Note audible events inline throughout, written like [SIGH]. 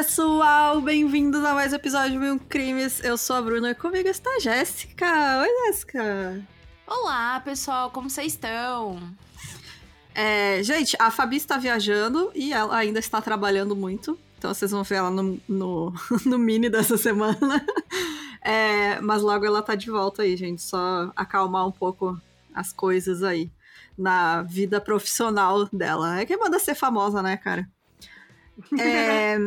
Pessoal! Bem-vindos a mais um episódio de Mil Crimes. Eu sou a Bruna e comigo está a Jéssica. Oi, Jéssica! Olá, pessoal, como vocês estão? É, gente, a Fabi está viajando e ela ainda está trabalhando muito. Então vocês vão ver ela no, no, [LAUGHS] no mini dessa semana. É, mas logo ela tá de volta aí, gente. Só acalmar um pouco as coisas aí na vida profissional dela. É que manda ser famosa, né, cara? [LAUGHS] É,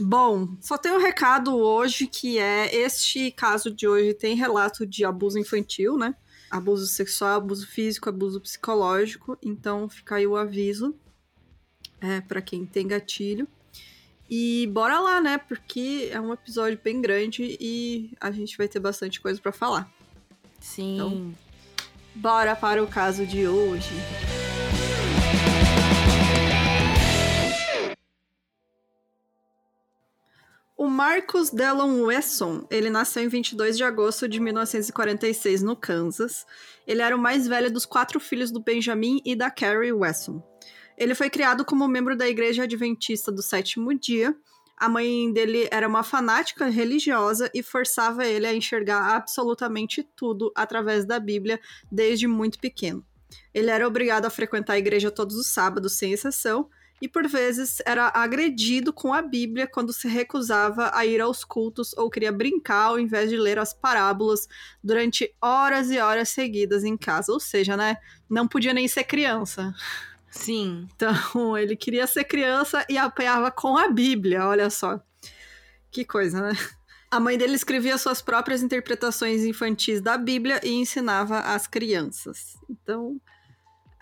bom, só tem um recado hoje que é este caso de hoje tem relato de abuso infantil, né? Abuso sexual, abuso físico, abuso psicológico. Então fica aí o aviso é, para quem tem gatilho. E bora lá, né? Porque é um episódio bem grande e a gente vai ter bastante coisa para falar. Sim. Então, bora para o caso de hoje. O Marcus Dallon Wesson, ele nasceu em 22 de agosto de 1946 no Kansas. Ele era o mais velho dos quatro filhos do Benjamin e da Carrie Wesson. Ele foi criado como membro da Igreja Adventista do Sétimo Dia. A mãe dele era uma fanática religiosa e forçava ele a enxergar absolutamente tudo através da Bíblia desde muito pequeno. Ele era obrigado a frequentar a igreja todos os sábados, sem exceção, e por vezes era agredido com a Bíblia quando se recusava a ir aos cultos ou queria brincar ao invés de ler as parábolas durante horas e horas seguidas em casa. Ou seja, né? Não podia nem ser criança. Sim. Então, [LAUGHS] ele queria ser criança e apanhava com a Bíblia, olha só. Que coisa, né? A mãe dele escrevia suas próprias interpretações infantis da Bíblia e ensinava às crianças. Então,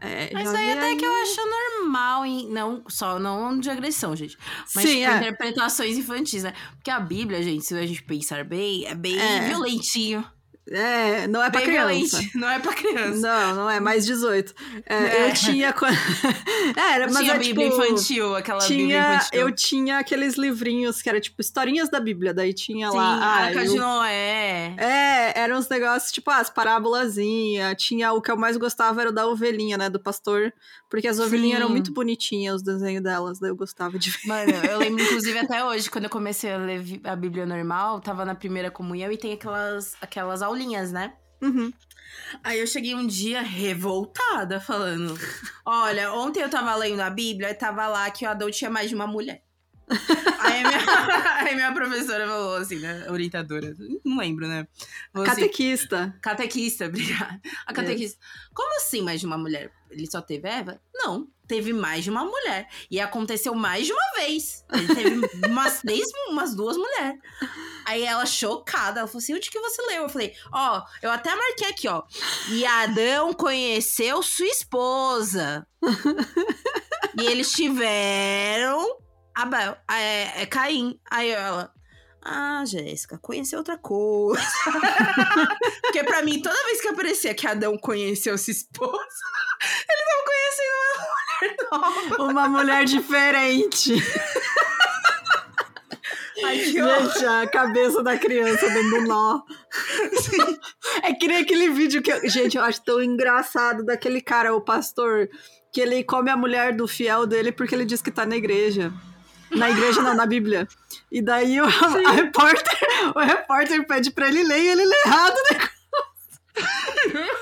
é, mas aí até aí... que eu acho normal, em, não só não de agressão, gente. Mas Sim, tipo, é. interpretações infantis, né? Porque a Bíblia, gente, se a gente pensar bem, é bem é. violentinho. É, não é pra Bem criança. Violente. [LAUGHS] Não é pra criança. Não, não é, mais 18. É, é. Eu tinha. [LAUGHS] é, era, mas tinha é, Bíblia tipo, infantil, aquela tinha, Bíblia infantil. Eu tinha aqueles livrinhos que era tipo historinhas da Bíblia, daí tinha Sim, lá. Ah, Arca de Noé. É, eram uns negócios tipo ah, as parábolazinhas. Tinha o que eu mais gostava era o da ovelhinha, né? Do pastor. Porque as ovelhinhas Sim. eram muito bonitinhas, os desenhos delas, daí eu gostava de ver. Mano, eu [LAUGHS] lembro, inclusive, até hoje, quando eu comecei a ler a Bíblia normal, tava na primeira comunhão e tem aquelas, aquelas aulinhas, né? Uhum. Aí eu cheguei um dia revoltada, falando: Olha, ontem eu tava lendo a Bíblia e tava lá que o Adão tinha mais de uma mulher. [LAUGHS] aí, minha, [LAUGHS] aí minha professora falou assim, né? Orientadora, não lembro, né? Falou catequista. Assim, catequista, [LAUGHS] obrigada. A catequista. É. Como assim mais de uma mulher? Ele só teve Eva? Não, teve mais de uma mulher. E aconteceu mais de uma vez. Ele teve [LAUGHS] umas, umas duas mulheres. Aí ela, chocada, ela falou assim: onde que você leu? Eu falei, ó, oh, eu até marquei aqui, ó. E Adão conheceu sua esposa. e eles tiveram Abel, é, é Caim. Aí ela, ah, Jéssica, conheceu outra coisa. [LAUGHS] Porque pra mim, toda vez que aparecia que Adão conheceu sua esposa, [LAUGHS] ele conhecendo uma mulher nova. [LAUGHS] Uma mulher diferente. Ai, Gente, a cabeça da criança dando nó. Sim. É que nem aquele vídeo que. Eu... Gente, eu acho tão engraçado daquele cara, o pastor, que ele come a mulher do fiel dele porque ele diz que tá na igreja. Na igreja, não, na Bíblia. E daí o, a repórter, o repórter pede pra ele ler e ele lê errado o negócio. [LAUGHS]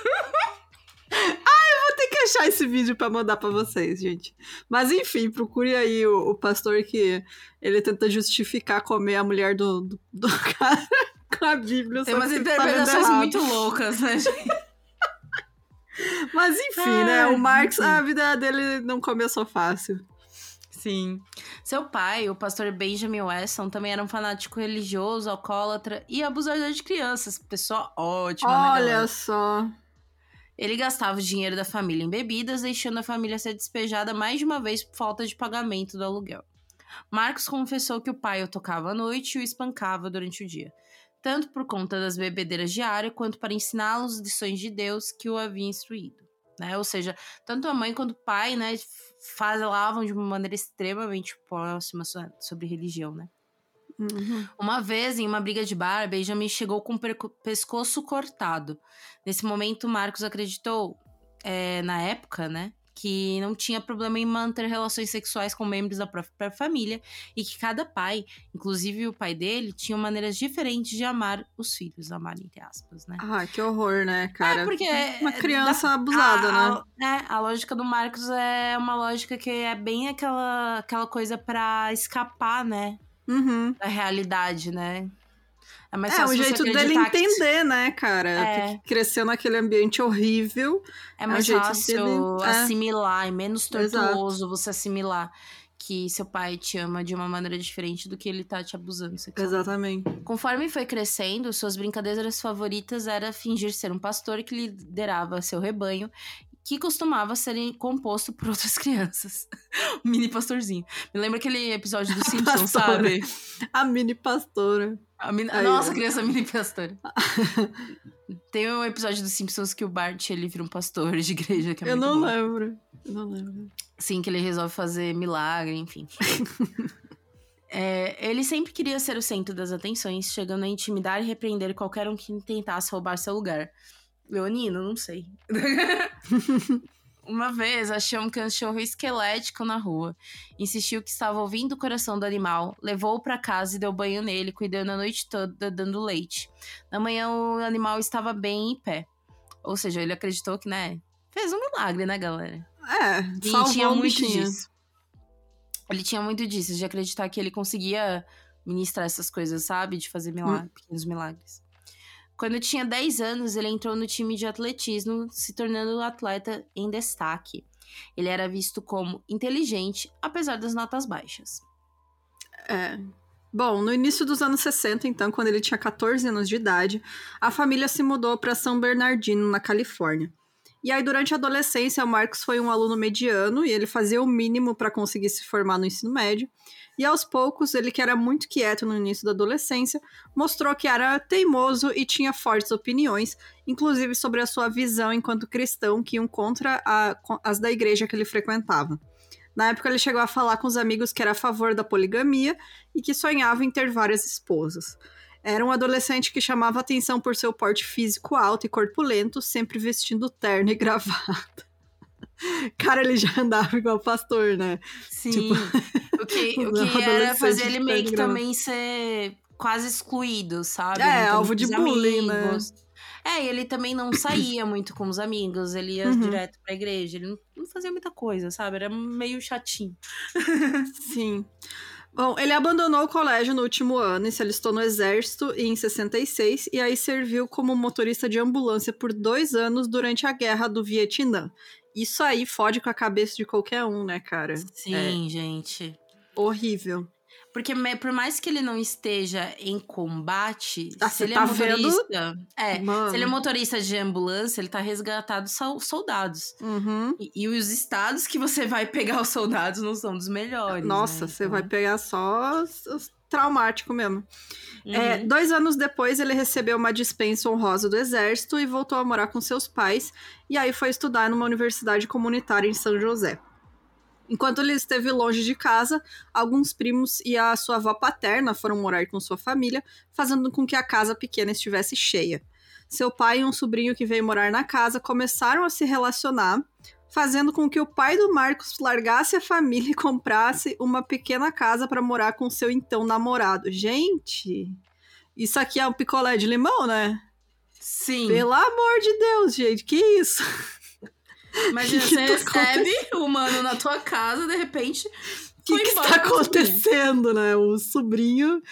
achar esse vídeo para mandar para vocês, gente. Mas enfim, procure aí o, o, pastor que ele tenta justificar comer a mulher do, do, do [LAUGHS] cara com a Bíblia. Tem umas tá interpretações tá muito loucas, né, gente? Mas enfim, né, Ai, né? O Marx, a vida dele não começou fácil. Sim. Seu pai, o pastor Benjamin Weston, também era um fanático religioso, alcoólatra e abusador de crianças. Pessoa ótima, né, Olha né, só. Ele gastava o dinheiro da família em bebidas, deixando a família ser despejada mais de uma vez por falta de pagamento do aluguel. Marcos confessou que o pai o tocava à noite e o espancava durante o dia, tanto por conta das bebedeiras diárias quanto para ensiná-los lições de Deus que o havia instruído. Né? Ou seja, tanto a mãe quanto o pai, né, falavam de uma maneira extremamente próxima sobre religião, né? Uhum. Uma vez, em uma briga de bar, Benjamin chegou com o pescoço cortado. Nesse momento, Marcos acreditou, é, na época, né, que não tinha problema em manter relações sexuais com membros da própria família e que cada pai, inclusive o pai dele, tinha maneiras diferentes de amar os filhos, amar entre aspas, né? Ah, que horror, né, cara? É porque uma criança da, abusada, a, né? A, a lógica do Marcos é uma lógica que é bem aquela, aquela coisa para escapar, né? Uhum. Da realidade, né? É, mais é o jeito dele entender, né, cara? É. Cresceu naquele ambiente horrível. É mais é fácil dele... É. assimilar, é menos tortuoso Exato. você assimilar que seu pai te ama de uma maneira diferente do que ele tá te abusando sexualmente. Exatamente. Conforme foi crescendo, suas brincadeiras favoritas era fingir ser um pastor que liderava seu rebanho que costumava ser composto por [LAUGHS] outras crianças. mini pastorzinho. Me lembra aquele episódio do [LAUGHS] Simpsons, sabe? A mini pastora. A min... Aí, Nossa, criança mini pastora. [LAUGHS] Tem um episódio dos Simpsons que o Bart ele vira um pastor de igreja que é Eu não bom. lembro. Eu não lembro. Sim, que ele resolve fazer milagre, enfim. é, ele sempre queria ser o centro das atenções, chegando a intimidar e repreender qualquer um que tentasse roubar seu lugar. Leonino, não sei. [LAUGHS] Uma vez achou um cachorro esquelético na rua. Insistiu que estava ouvindo o coração do animal, levou-o para casa e deu banho nele, cuidando a noite toda, dando leite. Na manhã, o animal estava bem em pé. Ou seja, ele acreditou que, né? Fez um milagre, né, galera? É, e tinha muito bichinho. disso. Ele tinha muito disso, de acreditar que ele conseguia ministrar essas coisas, sabe? De fazer milagre, hum. pequenos milagres. Quando tinha 10 anos, ele entrou no time de atletismo, se tornando atleta em destaque. Ele era visto como inteligente, apesar das notas baixas. É. Bom, no início dos anos 60, então, quando ele tinha 14 anos de idade, a família se mudou para São Bernardino, na Califórnia. E aí, durante a adolescência, o Marcos foi um aluno mediano e ele fazia o mínimo para conseguir se formar no ensino médio. E aos poucos, ele que era muito quieto no início da adolescência, mostrou que era teimoso e tinha fortes opiniões, inclusive sobre a sua visão enquanto cristão que iam contra a, as da igreja que ele frequentava. Na época, ele chegou a falar com os amigos que era a favor da poligamia e que sonhava em ter várias esposas. Era um adolescente que chamava atenção por seu porte físico alto e corpulento, sempre vestindo terno e gravata. [LAUGHS] Cara, ele já andava igual pastor, né? Sim. Tipo, [LAUGHS] o que, [LAUGHS] o que era fazer ele meio que também ser quase excluído, sabe? É, alvo de bullying, né? amigos. né? É, e ele também não saía muito com os amigos, ele ia uhum. direto pra igreja, ele não, não fazia muita coisa, sabe? Era meio chatinho. [LAUGHS] Sim. Bom, ele abandonou o colégio no último ano e se alistou no exército em 66 e aí serviu como motorista de ambulância por dois anos durante a guerra do Vietnã. Isso aí fode com a cabeça de qualquer um, né, cara? Sim, é gente. Horrível. Porque por mais que ele não esteja em combate, ah, se ele tá é motorista. Vendo? É, Mano. se ele é motorista de ambulância, ele tá resgatado soldados. Uhum. E, e, os estados que você vai pegar os soldados não são dos melhores. Nossa, né? você então... vai pegar só os, os traumático mesmo. É, uhum. É, dois anos depois, ele recebeu uma dispensa honrosa do exército e voltou a morar com seus pais, e aí foi estudar numa universidade comunitária em São José. Enquanto ele esteve longe de casa, alguns primos e a sua avó paterna foram morar com sua família, fazendo com que a casa pequena estivesse cheia. Seu pai e um sobrinho que veio morar na casa começaram a se relacionar, fazendo com que o pai do Marcos largasse a família [LAUGHS] e comprasse uma pequena casa para morar com seu então namorado. Gente, isso aqui é um picolé de limão, né? Sim. Pelo amor de Deus, gente, que isso? [LAUGHS] Mas que você que tá recebe o mano na tua casa, de repente. O que, que está acontecendo, né? O sobrinho.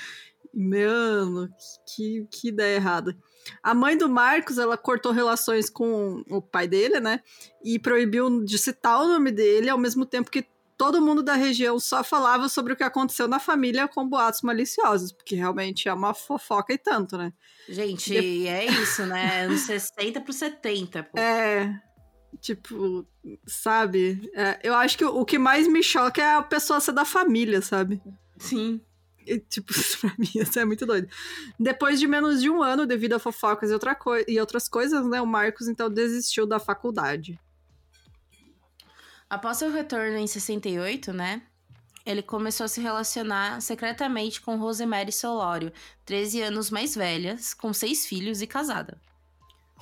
Mano, que, que ideia errada. A mãe do Marcos, ela cortou relações com o pai dele, né? E proibiu de citar o nome dele, ao mesmo tempo que todo mundo da região só falava sobre o que aconteceu na família com boatos maliciosos, porque realmente é uma fofoca e tanto, né? Gente, de... é isso, né? Uns 60 pro 70. Pô. É. Tipo, sabe? É, eu acho que o que mais me choca é a pessoa ser da família, sabe? Sim. E, tipo, [LAUGHS] pra mim, isso é muito doido. Depois de menos de um ano, devido a fofocas e, outra e outras coisas, né, o Marcos então desistiu da faculdade. Após seu retorno em 68, né, ele começou a se relacionar secretamente com Rosemary Solório, 13 anos mais velha, com seis filhos e casada.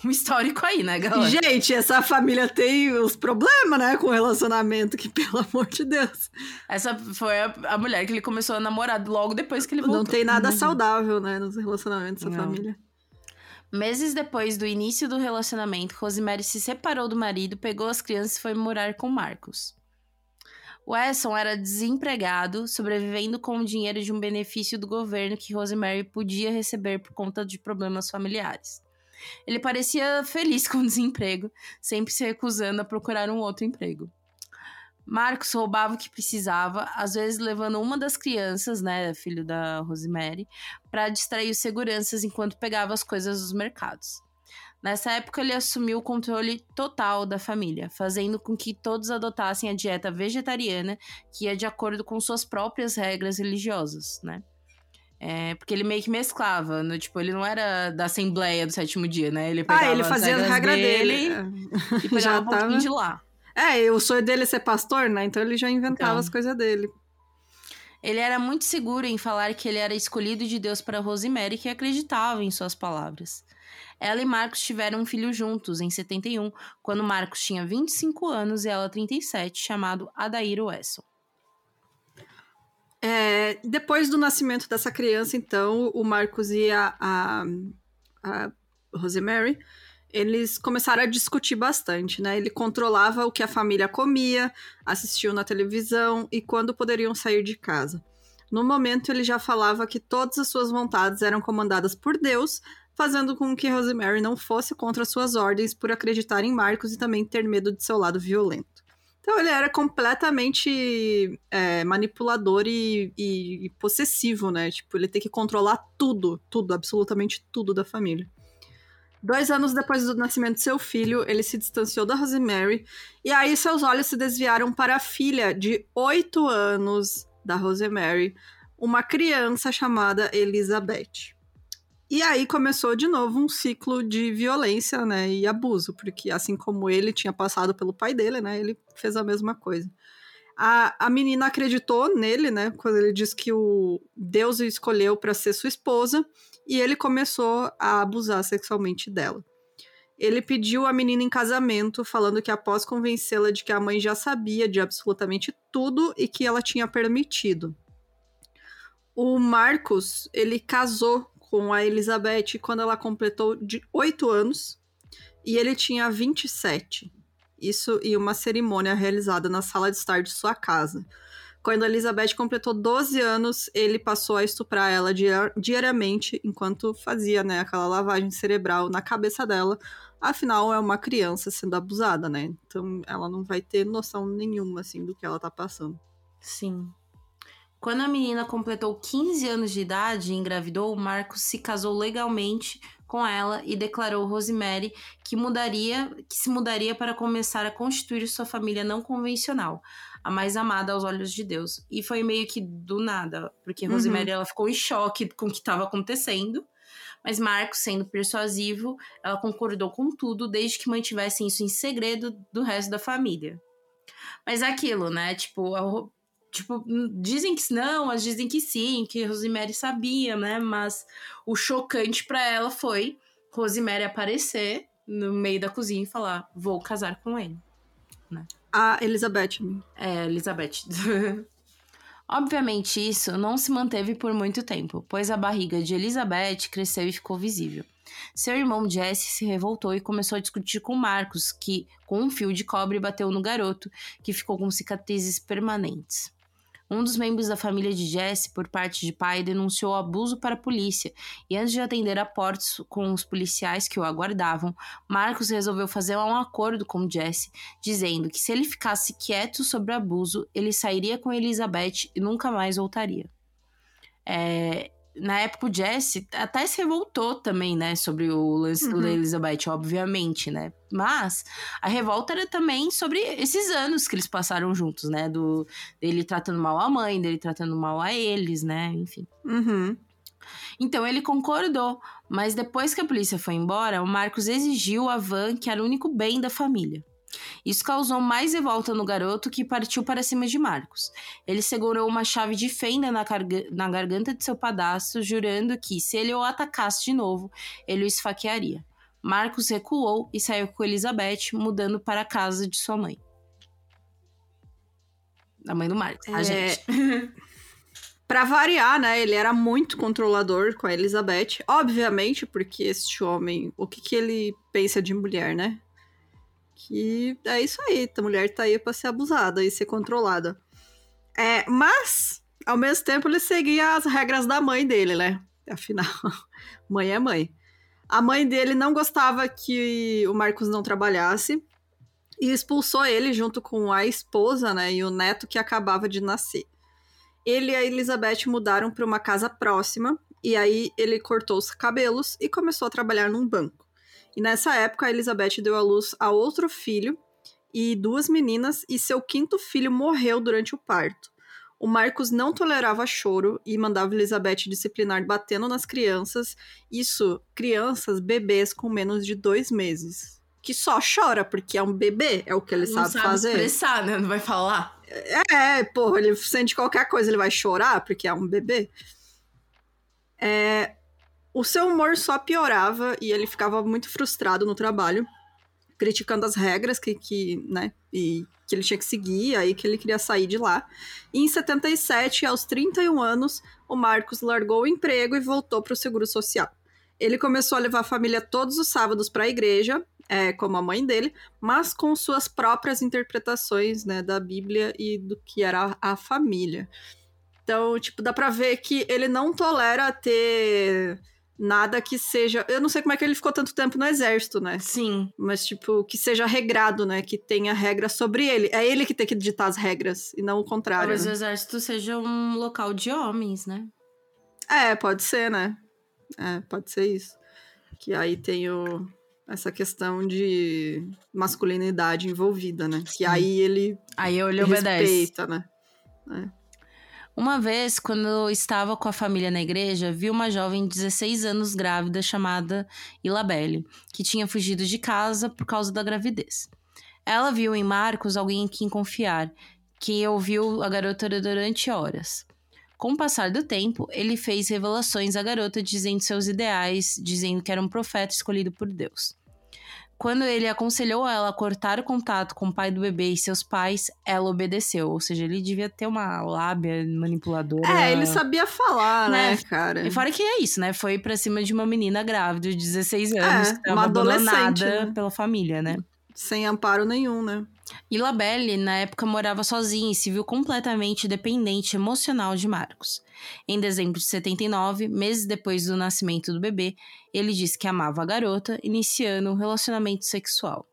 Um histórico aí, né, galera? Gente, essa família tem os problemas, né, com o relacionamento, que pelo amor de Deus. Essa foi a, a mulher que ele começou a namorar logo depois que ele voltou. Não tem nada uhum. saudável, né, nos relacionamentos dessa família. Meses depois do início do relacionamento, Rosemary se separou do marido, pegou as crianças e foi morar com Marcos. Wesson era desempregado, sobrevivendo com o dinheiro de um benefício do governo que Rosemary podia receber por conta de problemas familiares. Ele parecia feliz [LAUGHS] com o desemprego, sempre se recusando a procurar um outro emprego. Marcos roubava o que precisava, às vezes levando uma das crianças, né, filho da Rosemary, para distrair os seguranças enquanto pegava as coisas dos mercados. Nessa época, ele assumiu o controle total da família, fazendo com que todos adotassem a dieta vegetariana, que ia de acordo com suas próprias regras religiosas, né? É, porque ele meio que mesclava, no, tipo, ele não era da Assembleia do Sétimo Dia, né? Ele pegava ah, ele fazia as regra dele, dele e pegava [LAUGHS] já um pouquinho tava... de lá. É, o sonho dele é ser pastor, né? Então ele já inventava então, as coisas dele. Ele era muito seguro em falar que ele era escolhido de Deus para Rosemary, que acreditava em suas palavras. Ela e Marcos tiveram um filho juntos em 71, quando Marcos tinha 25 anos e ela 37, chamado Adair Wesson. É, depois do nascimento dessa criança, então, o Marcos e a, a, a Rosemary eles começaram a discutir bastante, né? Ele controlava o que a família comia, assistiu na televisão e quando poderiam sair de casa. No momento, ele já falava que todas as suas vontades eram comandadas por Deus, fazendo com que Rosemary não fosse contra suas ordens por acreditar em Marcos e também ter medo de seu lado violento. Então ele era completamente é, manipulador e, e, e, possessivo, né? Tipo, ele tem que controlar tudo, tudo, absolutamente tudo da família. Dois anos depois do nascimento de seu filho, ele se distanciou da Rosemary, e aí seus olhos se desviaram para a filha de oito anos da Rosemary, uma criança chamada Elizabeth. E aí começou de novo um ciclo de violência, né, e abuso, porque assim como ele tinha passado pelo pai dele, né, ele fez a mesma coisa. A, a menina acreditou nele, né, quando ele disse que o Deus o escolheu para ser sua esposa, e ele começou a abusar sexualmente dela. Ele pediu a menina em casamento, falando que após convencê-la de que a mãe já sabia de absolutamente tudo e que ela tinha permitido. O Marcos, ele casou com a Elizabeth quando ela completou de 8 anos e ele tinha 27. Isso em uma cerimônia realizada na sala de estar de sua casa. Quando a Elizabeth completou 12 anos, ele passou a estuprar ela diariamente enquanto fazia, né, aquela lavagem cerebral na cabeça dela. Afinal, é uma criança sendo abusada, né? Então ela não vai ter noção nenhuma, assim, do que ela tá passando. Sim. Quando a menina completou 15 anos de idade e engravidou, Marcos se casou legalmente com ela e declarou Rosemary que mudaria, que se mudaria para começar a constituir sua família não convencional a mais amada aos olhos de Deus. E foi meio que do nada, porque uhum. Rosemary ela ficou em choque com o que estava acontecendo. Mas Marcos, sendo persuasivo, ela concordou com tudo, desde que mantivessem isso em segredo do resto da família. Mas é aquilo, né? Tipo, a, tipo, dizem que não, mas dizem que sim, que Rosemary sabia, né? Mas o chocante para ela foi Rosemary aparecer no meio da cozinha e falar: "Vou casar com ele", né? A Elizabeth. É, Elizabeth. [LAUGHS] Obviamente, isso não se manteve por muito tempo, pois a barriga de Elizabeth cresceu e ficou visível. Seu irmão Jesse se revoltou e começou a discutir com Marcos, que, com um fio de cobre, bateu no garoto, que ficou com cicatrizes permanentes. Um dos membros da família de Jesse, por parte de pai, denunciou abuso para a polícia e, antes de atender a portas com os policiais que o aguardavam, Marcos resolveu fazer um acordo com Jesse, dizendo que se ele ficasse quieto sobre o abuso, ele sairia com Elizabeth e nunca mais voltaria. É, na época o Jesse até se revoltou também, né, sobre o lance uhum. da Elizabeth, obviamente, né? Mas a revolta era também sobre esses anos que eles passaram juntos, né? Do dele tratando mal a mãe, dele tratando mal a eles, né? Enfim. Uhum. Então ele concordou, mas depois que a polícia foi embora, o Marcos exigiu a van, que era o único bem da família. Isso causou mais revolta no garoto que partiu para cima de Marcos. Ele segurou uma chave de fenda na, na garganta de seu padastro, jurando que, se ele o atacasse de novo, ele o esfaquearia. Marcos recuou e saiu com Elizabeth, mudando para a casa de sua mãe. A mãe do Marcos, a É. gente. [LAUGHS] Pra variar, né? Ele era muito controlador com a Elizabeth. Obviamente, porque este homem, o que, que ele pensa de mulher, né? Que é isso aí, a mulher tá aí pra ser abusada e ser controlada. É, mas, ao mesmo tempo, ele seguia as regras da mãe dele, né? Afinal, [LAUGHS] mãe é mãe. A mãe dele não gostava que o Marcos não trabalhasse e expulsou ele junto com a esposa, né, e o neto que acabava de nascer. Ele e a Elizabeth mudaram para uma casa próxima e aí ele cortou os cabelos e começou a trabalhar num banco. E nessa época a Elizabeth deu à luz a outro filho e duas meninas e seu quinto filho morreu durante o parto. O Marcos não tolerava choro e mandava Elizabeth disciplinar batendo nas crianças. Isso, crianças, bebês com menos de dois meses. Que só chora, porque é um bebê, é o que ele Não sabe, sabe fazer. expressar, né? Não vai falar. É, porra, ele sente qualquer coisa, ele vai chorar, porque é um bebê. É, o seu humor só piorava e ele ficava muito frustrado no trabalho, criticando as regras que, que, né, e que ele tinha que seguir, aí que ele queria sair de lá. E em 77, aos 31 anos, o Marcos largou o emprego e voltou para o Seguro Social. Ele começou a levar a família todos os sábados para a igreja, é, como a mãe dele, mas com suas próprias interpretações, né, da Bíblia e do que era a, família. Então, tipo, dá pra ver que ele não tolera ter nada que seja. Eu não sei como é que ele ficou tanto tempo no exército, né? Sim. Mas, tipo, que seja regrado, né? Que tenha regras sobre ele. É ele que tem que ditar as regras, e não o contrário. Talvez o né? exército seja um local de homens, né? É, pode ser, né? É, pode ser isso. Que aí tem o, essa questão de masculinidade envolvida, né? Que aí ele Aí ele obedece. respeita, né? Uma vez, quando eu estava com a família na igreja, vi uma jovem de 16 anos grávida chamada Ilabelle, que tinha fugido de casa por causa da gravidez. Ela viu em Marcos alguém em quem confiar, que ouviu a garota durante horas. Com o passar do tempo, ele fez revelações à garota dizendo seus ideais, dizendo que era um profeta escolhido por Deus. Quando ele aconselhou ela a cortar o contato com o pai do bebê e seus pais, ela obedeceu. Ou seja, ele devia ter uma lábia manipuladora. É, ele sabia falar, né, Né? cara? E fora que é isso, né? Foi pra cima de uma menina grávida de 16 anos, É, que tava uma adolescente, né? pela família, né? Sem amparo nenhum, né? E Labelle, na época, morava sozinha e se viu completamente dependente emocional de Marcos. Em dezembro de 79, meses depois do nascimento do bebê, ele disse que amava a garota, iniciando um relacionamento sexual.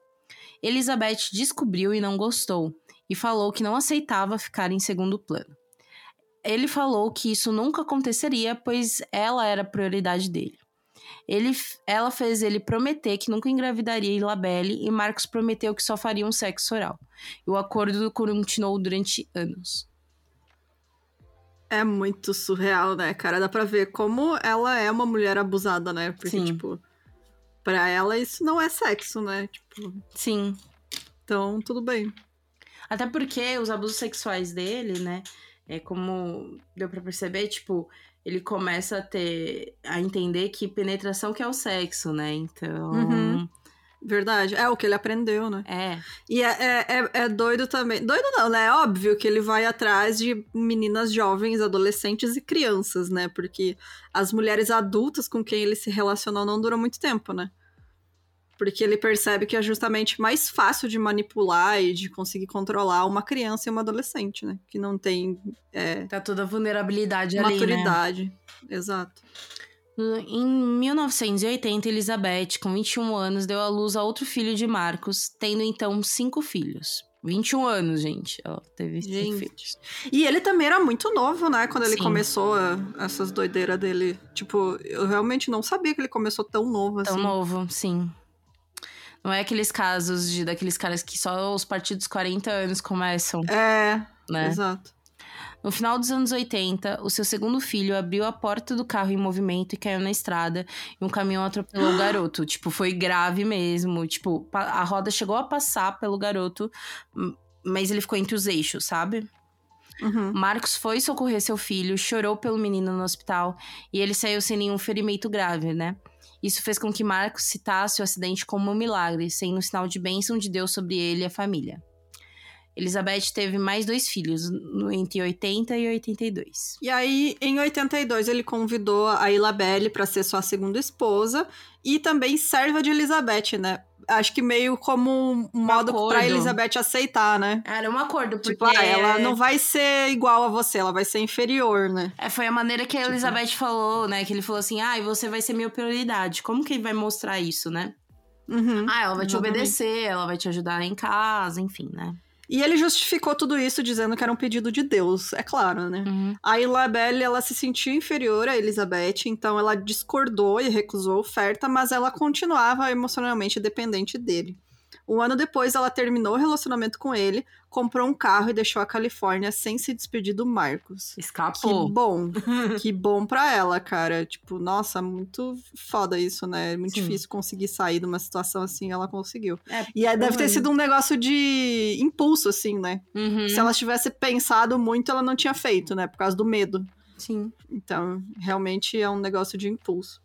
Elizabeth descobriu e não gostou, e falou que não aceitava ficar em segundo plano. Ele falou que isso nunca aconteceria, pois ela era a prioridade dele. Ele, ela fez ele prometer que nunca engravidaria Ilabelle e Marcos prometeu que só faria um sexo oral. E o acordo continuou durante anos. É muito surreal, né, cara? Dá pra ver como ela é uma mulher abusada, né? Porque, Sim. tipo, pra ela isso não é sexo, né? Tipo, Sim. então tudo bem. Até porque os abusos sexuais dele, né? É como deu pra perceber, tipo, ele começa a ter. a entender que penetração que é o sexo, né? Então. Uhum. Verdade. É o que ele aprendeu, né? É. E é, é, é- é doido também. Doido não, né? É óbvio que ele vai atrás de meninas jovens, adolescentes e crianças, né? Porque as mulheres adultas com quem ele se relacionou não duram muito tempo, né? Porque ele percebe que é justamente mais fácil de manipular e de conseguir controlar uma criança e uma adolescente, né? Que não tem é, Tá toda a vulnerabilidade ali, né? maturidade. Exato. Em 1980, Elizabeth, com 21 anos, deu à luz a outro filho de Marcos, tendo então cinco filhos. 21 anos, gente. Ela teve cinco Gente. filhos. E ele também era muito novo, né? Quando ele Sim. começou a- essas doideiras dele. Tipo, eu realmente não sabia que ele começou tão novo Tão assim. novo, sim. Não é aqueles casos de daqueles caras que só os partidos 40 anos começam, É, né? exato. No final dos anos 80, o seu segundo filho abriu a porta do carro em movimento e caiu na estrada. E um caminhão atropelou o [GASPS] garoto. Tipo, foi grave mesmo. Tipo, a roda chegou a passar pelo garoto, mas ele ficou entre os eixos, sabe? Uhum. Marcos foi socorrer seu filho, chorou pelo menino no hospital e ele saiu sem nenhum ferimento grave, né? Isso fez com que Marcos citasse o acidente como um milagre, sendo um sinal de bênção de Deus sobre ele e a família. Elizabeth teve mais dois filhos, entre 80 e 82. E aí, em 82, ele convidou a Ilabelle para ser sua segunda esposa e também serva de Elizabeth, né? Acho que meio como um modo um pra Elizabeth aceitar, né? Era um acordo, tipo, porque... Tipo, ah, ela não vai ser igual a você, ela vai ser inferior, né? É, foi a maneira que a tipo Elizabeth tipo... falou, né? Que ele falou assim, ah, e você vai ser minha prioridade. Como que ele vai mostrar isso, né? Uhum, ah, ela vai te obedecer, ela vai te ajudar em casa, enfim, né? E ele justificou tudo isso dizendo que era um pedido de Deus, é claro, né? Uhum. A Ilabelle, ela se sentiu inferior a Elizabeth, então ela discordou e recusou a oferta, mas ela continuava emocionalmente dependente dele. Um ano depois, ela terminou o relacionamento com ele, comprou um carro e deixou a Califórnia sem se despedir do Marcos. Escapou. Que bom. [LAUGHS] que bom pra ela, cara. Tipo, nossa, muito foda isso, né? É muito Sim. difícil conseguir sair de uma situação assim, ela conseguiu. É, e aí deve ter sido um negócio de impulso, assim, né? Uhum. Se ela tivesse pensado muito, ela não tinha feito, né? Por causa do medo. Sim. Então, realmente é um negócio de impulso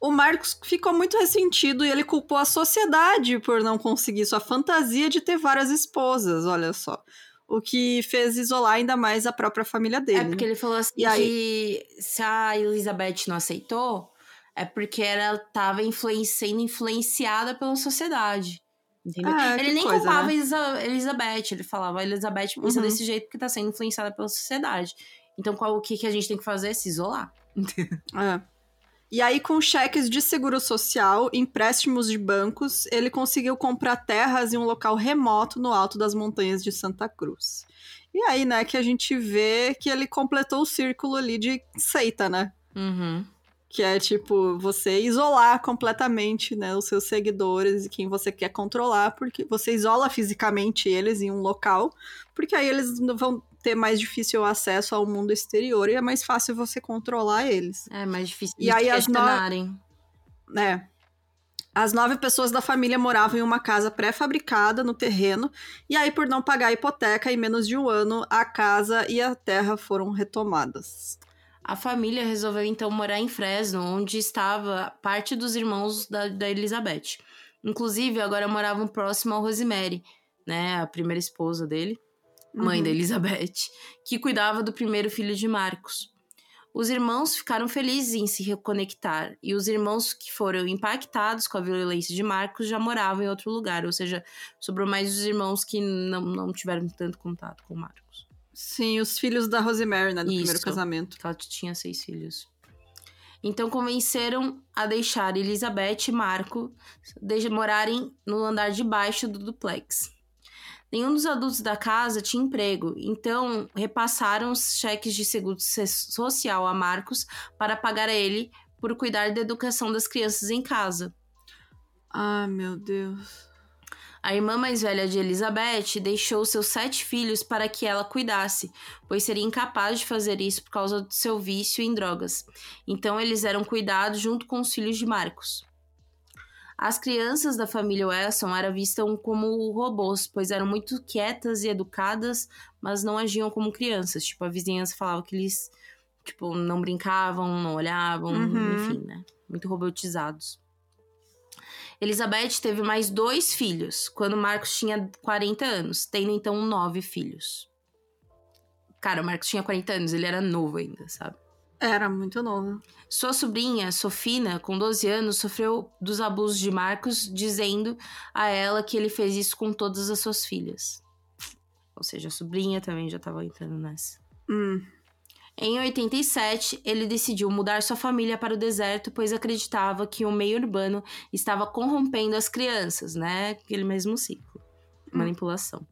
o Marcos ficou muito ressentido e ele culpou a sociedade por não conseguir sua fantasia de ter várias esposas, olha só. O que fez isolar ainda mais a própria família dele. É porque ele falou assim e aí... se a Elizabeth não aceitou, é porque ela estava sendo influenciada pela sociedade. Entendeu? Ah, ele nem coisa, culpava né? Elizabeth, ele falava, a Elizabeth pensa uhum. desse jeito porque está sendo influenciada pela sociedade. Então, qual, o que, que a gente tem que fazer? Se isolar. [LAUGHS] É. E aí, com cheques de seguro social, empréstimos de bancos, ele conseguiu comprar terras em um local remoto no alto das montanhas de Santa Cruz. E aí, né, que a gente vê que ele completou o círculo ali de seita, né? Uhum. Que é tipo, você isolar completamente, né, os seus seguidores e quem você quer controlar, porque você isola fisicamente eles em um local, porque aí eles vão ter mais difícil acesso ao mundo exterior e é mais fácil você controlar eles. É mais difícil e aí as no... É. As nove pessoas da família moravam em uma casa pré-fabricada no terreno, e aí, por não pagar a hipoteca, em menos de um ano, a casa e a terra foram retomadas. A família resolveu então morar em Fresno, onde estava parte dos irmãos da, da Elizabeth. Inclusive, agora moravam próximo ao Rosemary, né, a primeira esposa dele mãe uhum. da Elizabeth, que cuidava do primeiro filho de Marcos. Os irmãos ficaram felizes em se reconectar, e os irmãos que foram impactados com a violência de Marcos já moravam em outro lugar, ou seja, sobrou mais os irmãos que não, não tiveram tanto contato com Marcos. Sim, os filhos da Rosemary, né, do Isso, primeiro casamento. Ela tinha seis filhos. Então convenceram a deixar Elizabeth e Marco de morarem no andar de baixo do duplex. Nenhum dos adultos da casa tinha emprego, então repassaram os cheques de seguro social a Marcos para pagar a ele por cuidar da educação das crianças em casa. Ah, meu Deus. A irmã mais velha de Elizabeth deixou seus sete filhos para que ela cuidasse, pois seria incapaz de fazer isso por causa do seu vício em drogas. Então eles eram cuidados junto com os filhos de Marcos. As crianças da família Wesson eram vistas como robôs, pois eram muito quietas e educadas, mas não agiam como crianças. Tipo, a vizinhança falava que eles, tipo, não brincavam, não olhavam, uhum. enfim, né? Muito robotizados. Elizabeth teve mais dois filhos, quando Marcos tinha 40 anos, tendo então nove filhos. Cara, o Marcos tinha 40 anos, ele era novo ainda, sabe? Era muito novo. Sua sobrinha, Sofina, com 12 anos, sofreu dos abusos de Marcos, dizendo a ela que ele fez isso com todas as suas filhas. Ou seja, a sobrinha também já estava entrando nessa. Hum. Em 87, ele decidiu mudar sua família para o deserto, pois acreditava que o meio urbano estava corrompendo as crianças, né? Aquele mesmo ciclo. Hum. Manipulação.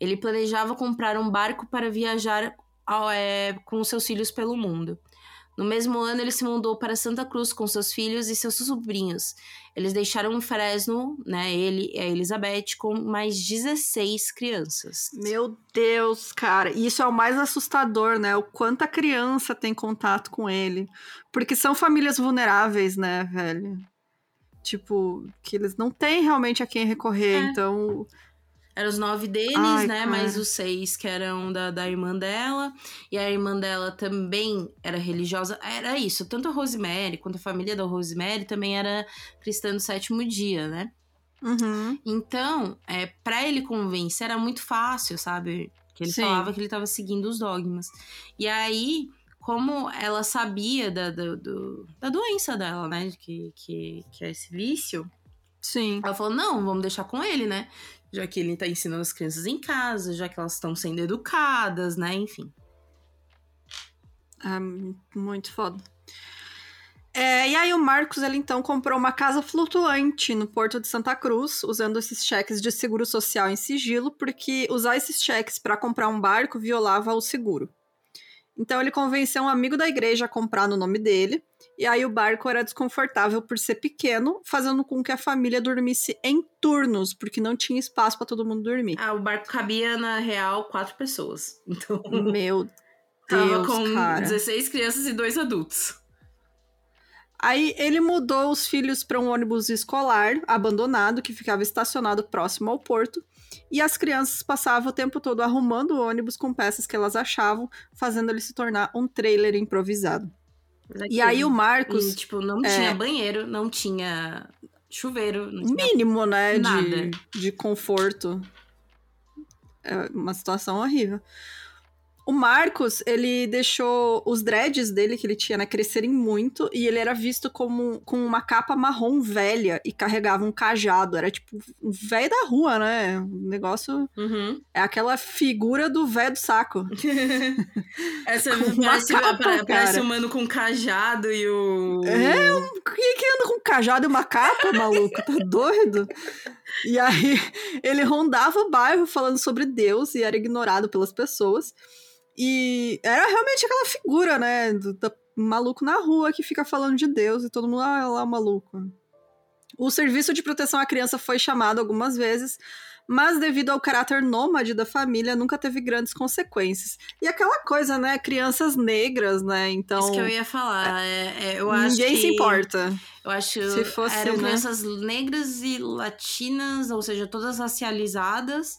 Ele planejava comprar um barco para viajar ao, é, com seus filhos pelo mundo. No mesmo ano, ele se mudou para Santa Cruz com seus filhos e seus sobrinhos. Eles deixaram Fresno, né, ele e a Elizabeth, com mais 16 crianças. Meu Deus, cara. E isso é o mais assustador, né? O quanto a criança tem contato com ele. Porque são famílias vulneráveis, né, velho? Tipo, que eles não têm realmente a quem recorrer, é. então Eram os nove deles, Ai, né? cara. Mais os seis que eram da, da irmã dela. E a irmã dela também era religiosa. Era isso. Tanto a Rosemary quanto a família da Rosemary também era cristã do sétimo dia, né? Uhum. Então, é, para ele convencer era muito fácil, sabe? Que ele Sim. falava que ele estava seguindo os dogmas. E aí, como ela sabia da, do- do- da doença dela, né? Que, que, que é esse vício, Sim. ela falou: não, vamos deixar com ele, né? Já que ele tá ensinando as crianças em casa, já que elas estão sendo educadas, né? Enfim. É muito foda. É, e aí o Marcos, ele então comprou uma casa flutuante no Porto de Santa Cruz, usando esses cheques de seguro social em sigilo, porque usar esses cheques para comprar um barco violava o seguro. Então ele convenceu um amigo da igreja a comprar no nome dele, e aí o barco era desconfortável por ser pequeno, fazendo com que a família dormisse em turnos, porque não tinha espaço para todo mundo dormir. Ah, o barco cabia, na real, quatro pessoas. [LAUGHS] Então, Meu tava Deus, com cara. 16 crianças e dois adultos. Aí ele mudou os filhos para um ônibus escolar abandonado que ficava estacionado próximo ao porto. E as crianças passavam o tempo todo arrumando o ônibus com peças que elas achavam, fazendo ele se tornar um trailer improvisado. E aí o Marcos, E, tipo, não é. tinha banheiro, não tinha chuveiro, não tinha... mínimo, né, Nada. de, de conforto. É uma situação horrível. O Marcos, ele deixou os dreads dele, que ele tinha, né, crescerem muito, e ele era visto como com uma capa marrom velha e carregava um cajado. Era tipo um velho da rua, né? O negócio Uhum. é aquela figura do velho do saco. [LAUGHS] Essa parece, capa, pare- parece o mano com cajado e o... É, um- quem que anda com um cajado e uma capa, maluco? Tá [LAUGHS] doido? E aí, ele rondava o bairro falando sobre Deus e era ignorado pelas pessoas. E era realmente aquela figura, né? Do, do maluco na rua que fica falando de Deus e todo mundo, ah, lá o maluco. O serviço de proteção à criança foi chamado algumas vezes, mas devido ao caráter nômade da família, nunca teve grandes consequências. E aquela coisa, né? Crianças negras, né? Então. Isso que eu ia falar. É, é, eu acho Ninguém que, se importa. Eu acho Se fosse, eram né? crianças negras e latinas, ou seja, todas racializadas.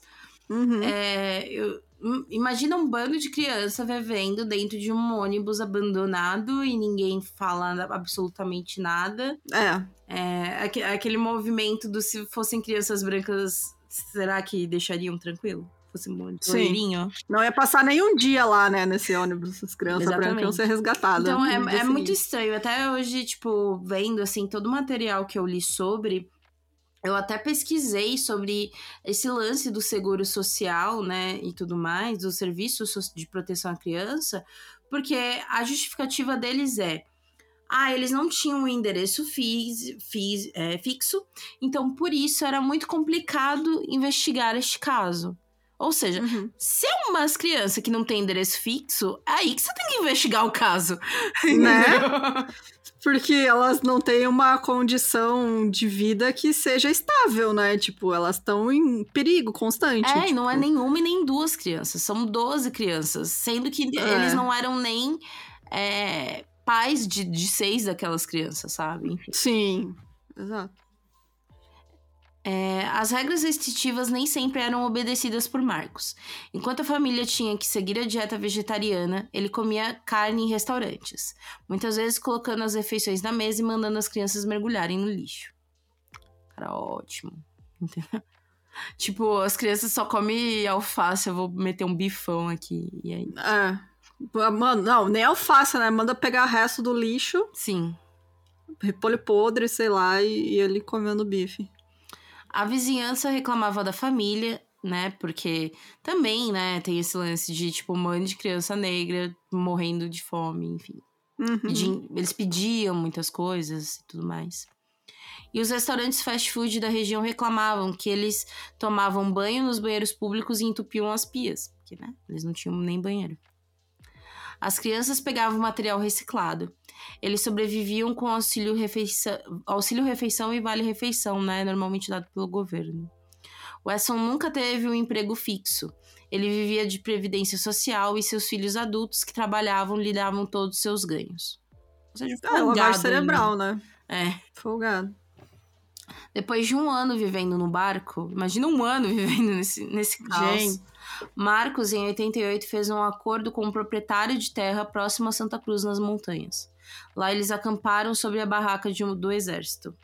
Uhum. É, eu- imagina um bando de criança vivendo dentro de um ônibus abandonado e ninguém fala absolutamente nada. É. É, aque- aquele movimento do se fossem crianças brancas, será que deixariam tranquilo? Fosse um loirinho? Não ia passar nenhum dia lá, né, nesse ônibus. As crianças Exatamente. brancas iam ser resgatadas. Então é, é muito estranho. Até hoje, tipo, vendo assim, todo o material que eu li sobre. Eu até pesquisei sobre esse lance do seguro social, né, e tudo mais, do serviço de proteção à criança, porque a justificativa deles é: ah, eles não tinham um endereço é, fixo, então por isso era muito complicado investigar este caso. Ou seja, Uhum. se é umas crianças que não tem endereço fixo, é aí que você tem que investigar o caso. Né? [LAUGHS] [LAUGHS] Porque elas não têm uma condição de vida que seja estável, né? Tipo, elas estão em perigo constante. É, e tipo. não é nenhuma e nem duas crianças, são 12 crianças. Sendo que É. eles não eram nem é, pais de, de seis daquelas crianças, sabe? Sim, exato. É, as regras restritivas nem sempre eram obedecidas por Marcos. Enquanto a família tinha que seguir a dieta vegetariana, ele comia carne em restaurantes, muitas vezes colocando as refeições na mesa e mandando as crianças mergulharem no lixo. Cara, ótimo. [LAUGHS] Entendeu? Tipo, as crianças só comem alface, eu vou meter um bifão aqui. E aí? É. Mano, não, nem alface, né? Manda pegar o resto do lixo, Sim. repolho podre, sei lá, e, e ele comendo bife. A vizinhança reclamava da família, né? Porque também, né, tem esse lance de, tipo, mãe de criança negra morrendo de fome, enfim. Uhum. Eles pediam muitas coisas e tudo mais. E os restaurantes fast food da região reclamavam que eles tomavam banho nos banheiros públicos e entupiam as pias, porque, né, eles não tinham nem banheiro. As crianças pegavam material reciclado. Eles sobreviviam com auxílio refeição, auxílio refeição e vale refeição, né, normalmente dado pelo governo. Wesson nunca teve um emprego fixo. Ele vivia de previdência social e seus filhos adultos que trabalhavam lhe davam todos os seus ganhos. Ou seja, É, lavagem folgado cerebral, né? É. Folgado. Depois de um ano vivendo no barco, imagina um ano [LAUGHS] vivendo nesse, nesse. Gente. Marcos, em 88, fez um acordo com um proprietário de terra próximo a Santa Cruz, nas montanhas. Lá eles acamparam sobre a barraca de, do exército.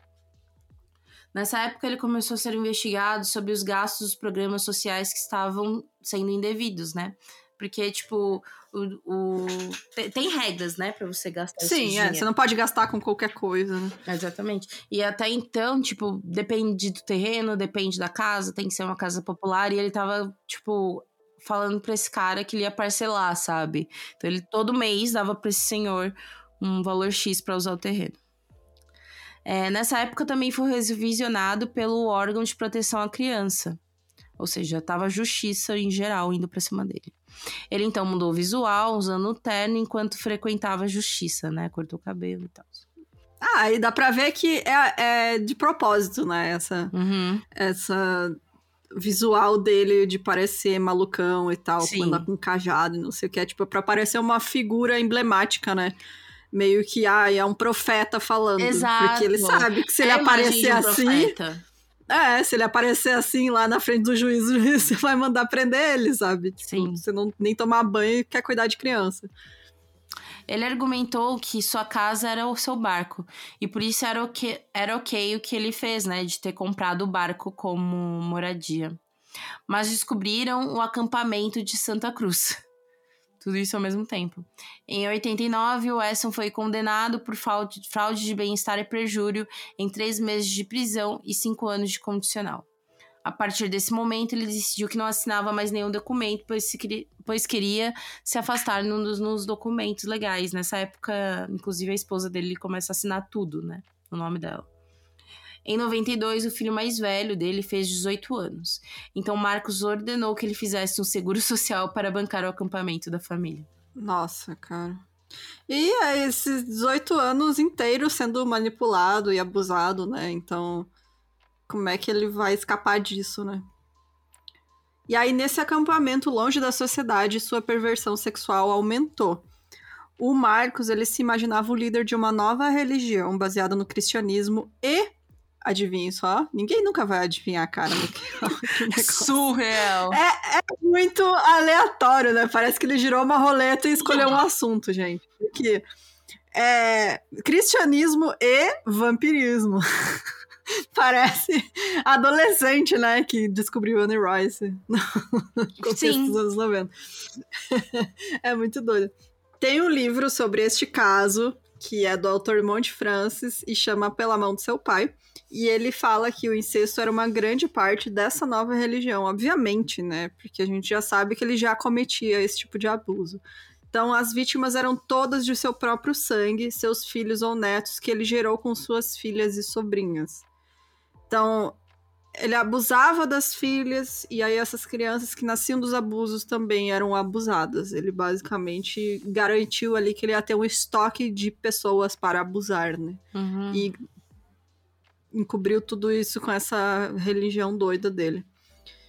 Nessa época, ele começou a ser investigado sobre os gastos dos programas sociais que estavam sendo indevidos, né? Porque, tipo, o, o... Tem, tem, regras, né, para você gastar Sim, é, você não pode gastar com qualquer coisa, né? Exatamente. E até então, tipo, depende do terreno, depende da casa, tem que ser uma casa popular. E ele tava, tipo, falando pra esse cara que ele ia parcelar, sabe? Então ele todo mês dava pra esse senhor um valor X para usar o terreno. É, nessa época também foi revisionado pelo órgão de proteção à criança. Ou seja, tava a justiça em geral indo pra cima dele. Ele então mudou o visual, usando o terno, enquanto frequentava a justiça, né? Cortou o cabelo e tal. Ah, e dá pra ver que é, é de propósito, né? Essa, uhum. essa visual dele de parecer malucão e tal, Sim. andar com cajado e não sei o que. É tipo, pra parecer uma figura emblemática, né? Meio que, ah, é um profeta falando. Exato. Porque ele sabe que se ele é aparecer assim. É, se ele aparecer assim lá na frente do juiz, o juiz [LAUGHS] vai mandar prender ele, sabe? Tipo, Sim. Você não nem tomar banho e quer cuidar de criança. Ele argumentou que sua casa era o seu barco. E por isso era, o que, era ok o que ele fez, né? De ter comprado o barco como moradia. Mas descobriram o acampamento de Santa Cruz. [LAUGHS] Tudo isso ao mesmo tempo. Em 89, o Wesson foi condenado por fraude, de bem-estar e perjúrio em três meses de prisão e cinco anos de condicional. A partir desse momento, ele decidiu que não assinava mais nenhum documento, pois, se, pois queria se afastar nos, nos documentos legais. Nessa época, inclusive, a esposa dele começa a assinar tudo, né? No nome dela. Em 92, o filho mais velho dele fez 18 anos. Então Marcos ordenou que ele fizesse um seguro [LAUGHS] social para bancar o acampamento da família. Nossa, cara. E é esses 18 anos inteiros sendo manipulado e abusado, né? Então, como é que ele vai escapar disso, né? E aí, nesse acampamento, longe da sociedade, sua perversão sexual aumentou. O Marcos, ele se imaginava o líder de uma nova religião baseada no cristianismo e Adivinhe só. Ninguém nunca vai adivinhar, cara. [LAUGHS] Surreal. É, é, muito aleatório, né? Parece que ele girou uma roleta e escolheu um assunto, gente. Porque é cristianismo e vampirismo. [LAUGHS] Parece adolescente, né? Que descobriu Anne Rice no [LAUGHS] contexto dos anos 90. é muito doido. Tem um livro sobre este caso, que é do autor Monte Francis, e chama Pela Mão do Seu Pai. E ele fala que o incesto era uma grande parte dessa nova religião, obviamente, né? Porque a gente já sabe que ele já cometia esse tipo de abuso. Então, as vítimas eram todas de seu próprio sangue, seus filhos ou netos que ele gerou com suas filhas e sobrinhas. Então, ele abusava das filhas, e aí essas crianças que nasciam dos abusos também eram abusadas. Ele basicamente garantiu ali que ele ia ter um estoque de pessoas para abusar, né? Uhum. E encobriu tudo isso com essa religião doida dele.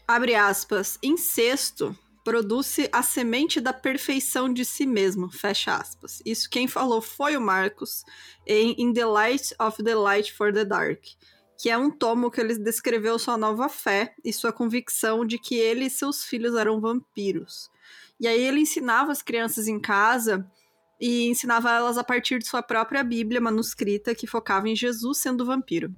Abre aspas. Incesto produz a semente da perfeição de si mesmo, fecha aspas. Isso quem falou foi o Marcos em In the Light of the Light for the Dark, que é um tomo que ele descreveu sua nova fé e sua convicção de que ele e seus filhos eram vampiros. E aí ele ensinava as crianças em casa e ensinava elas a partir de sua própria Bíblia manuscrita que focava em Jesus sendo vampiro.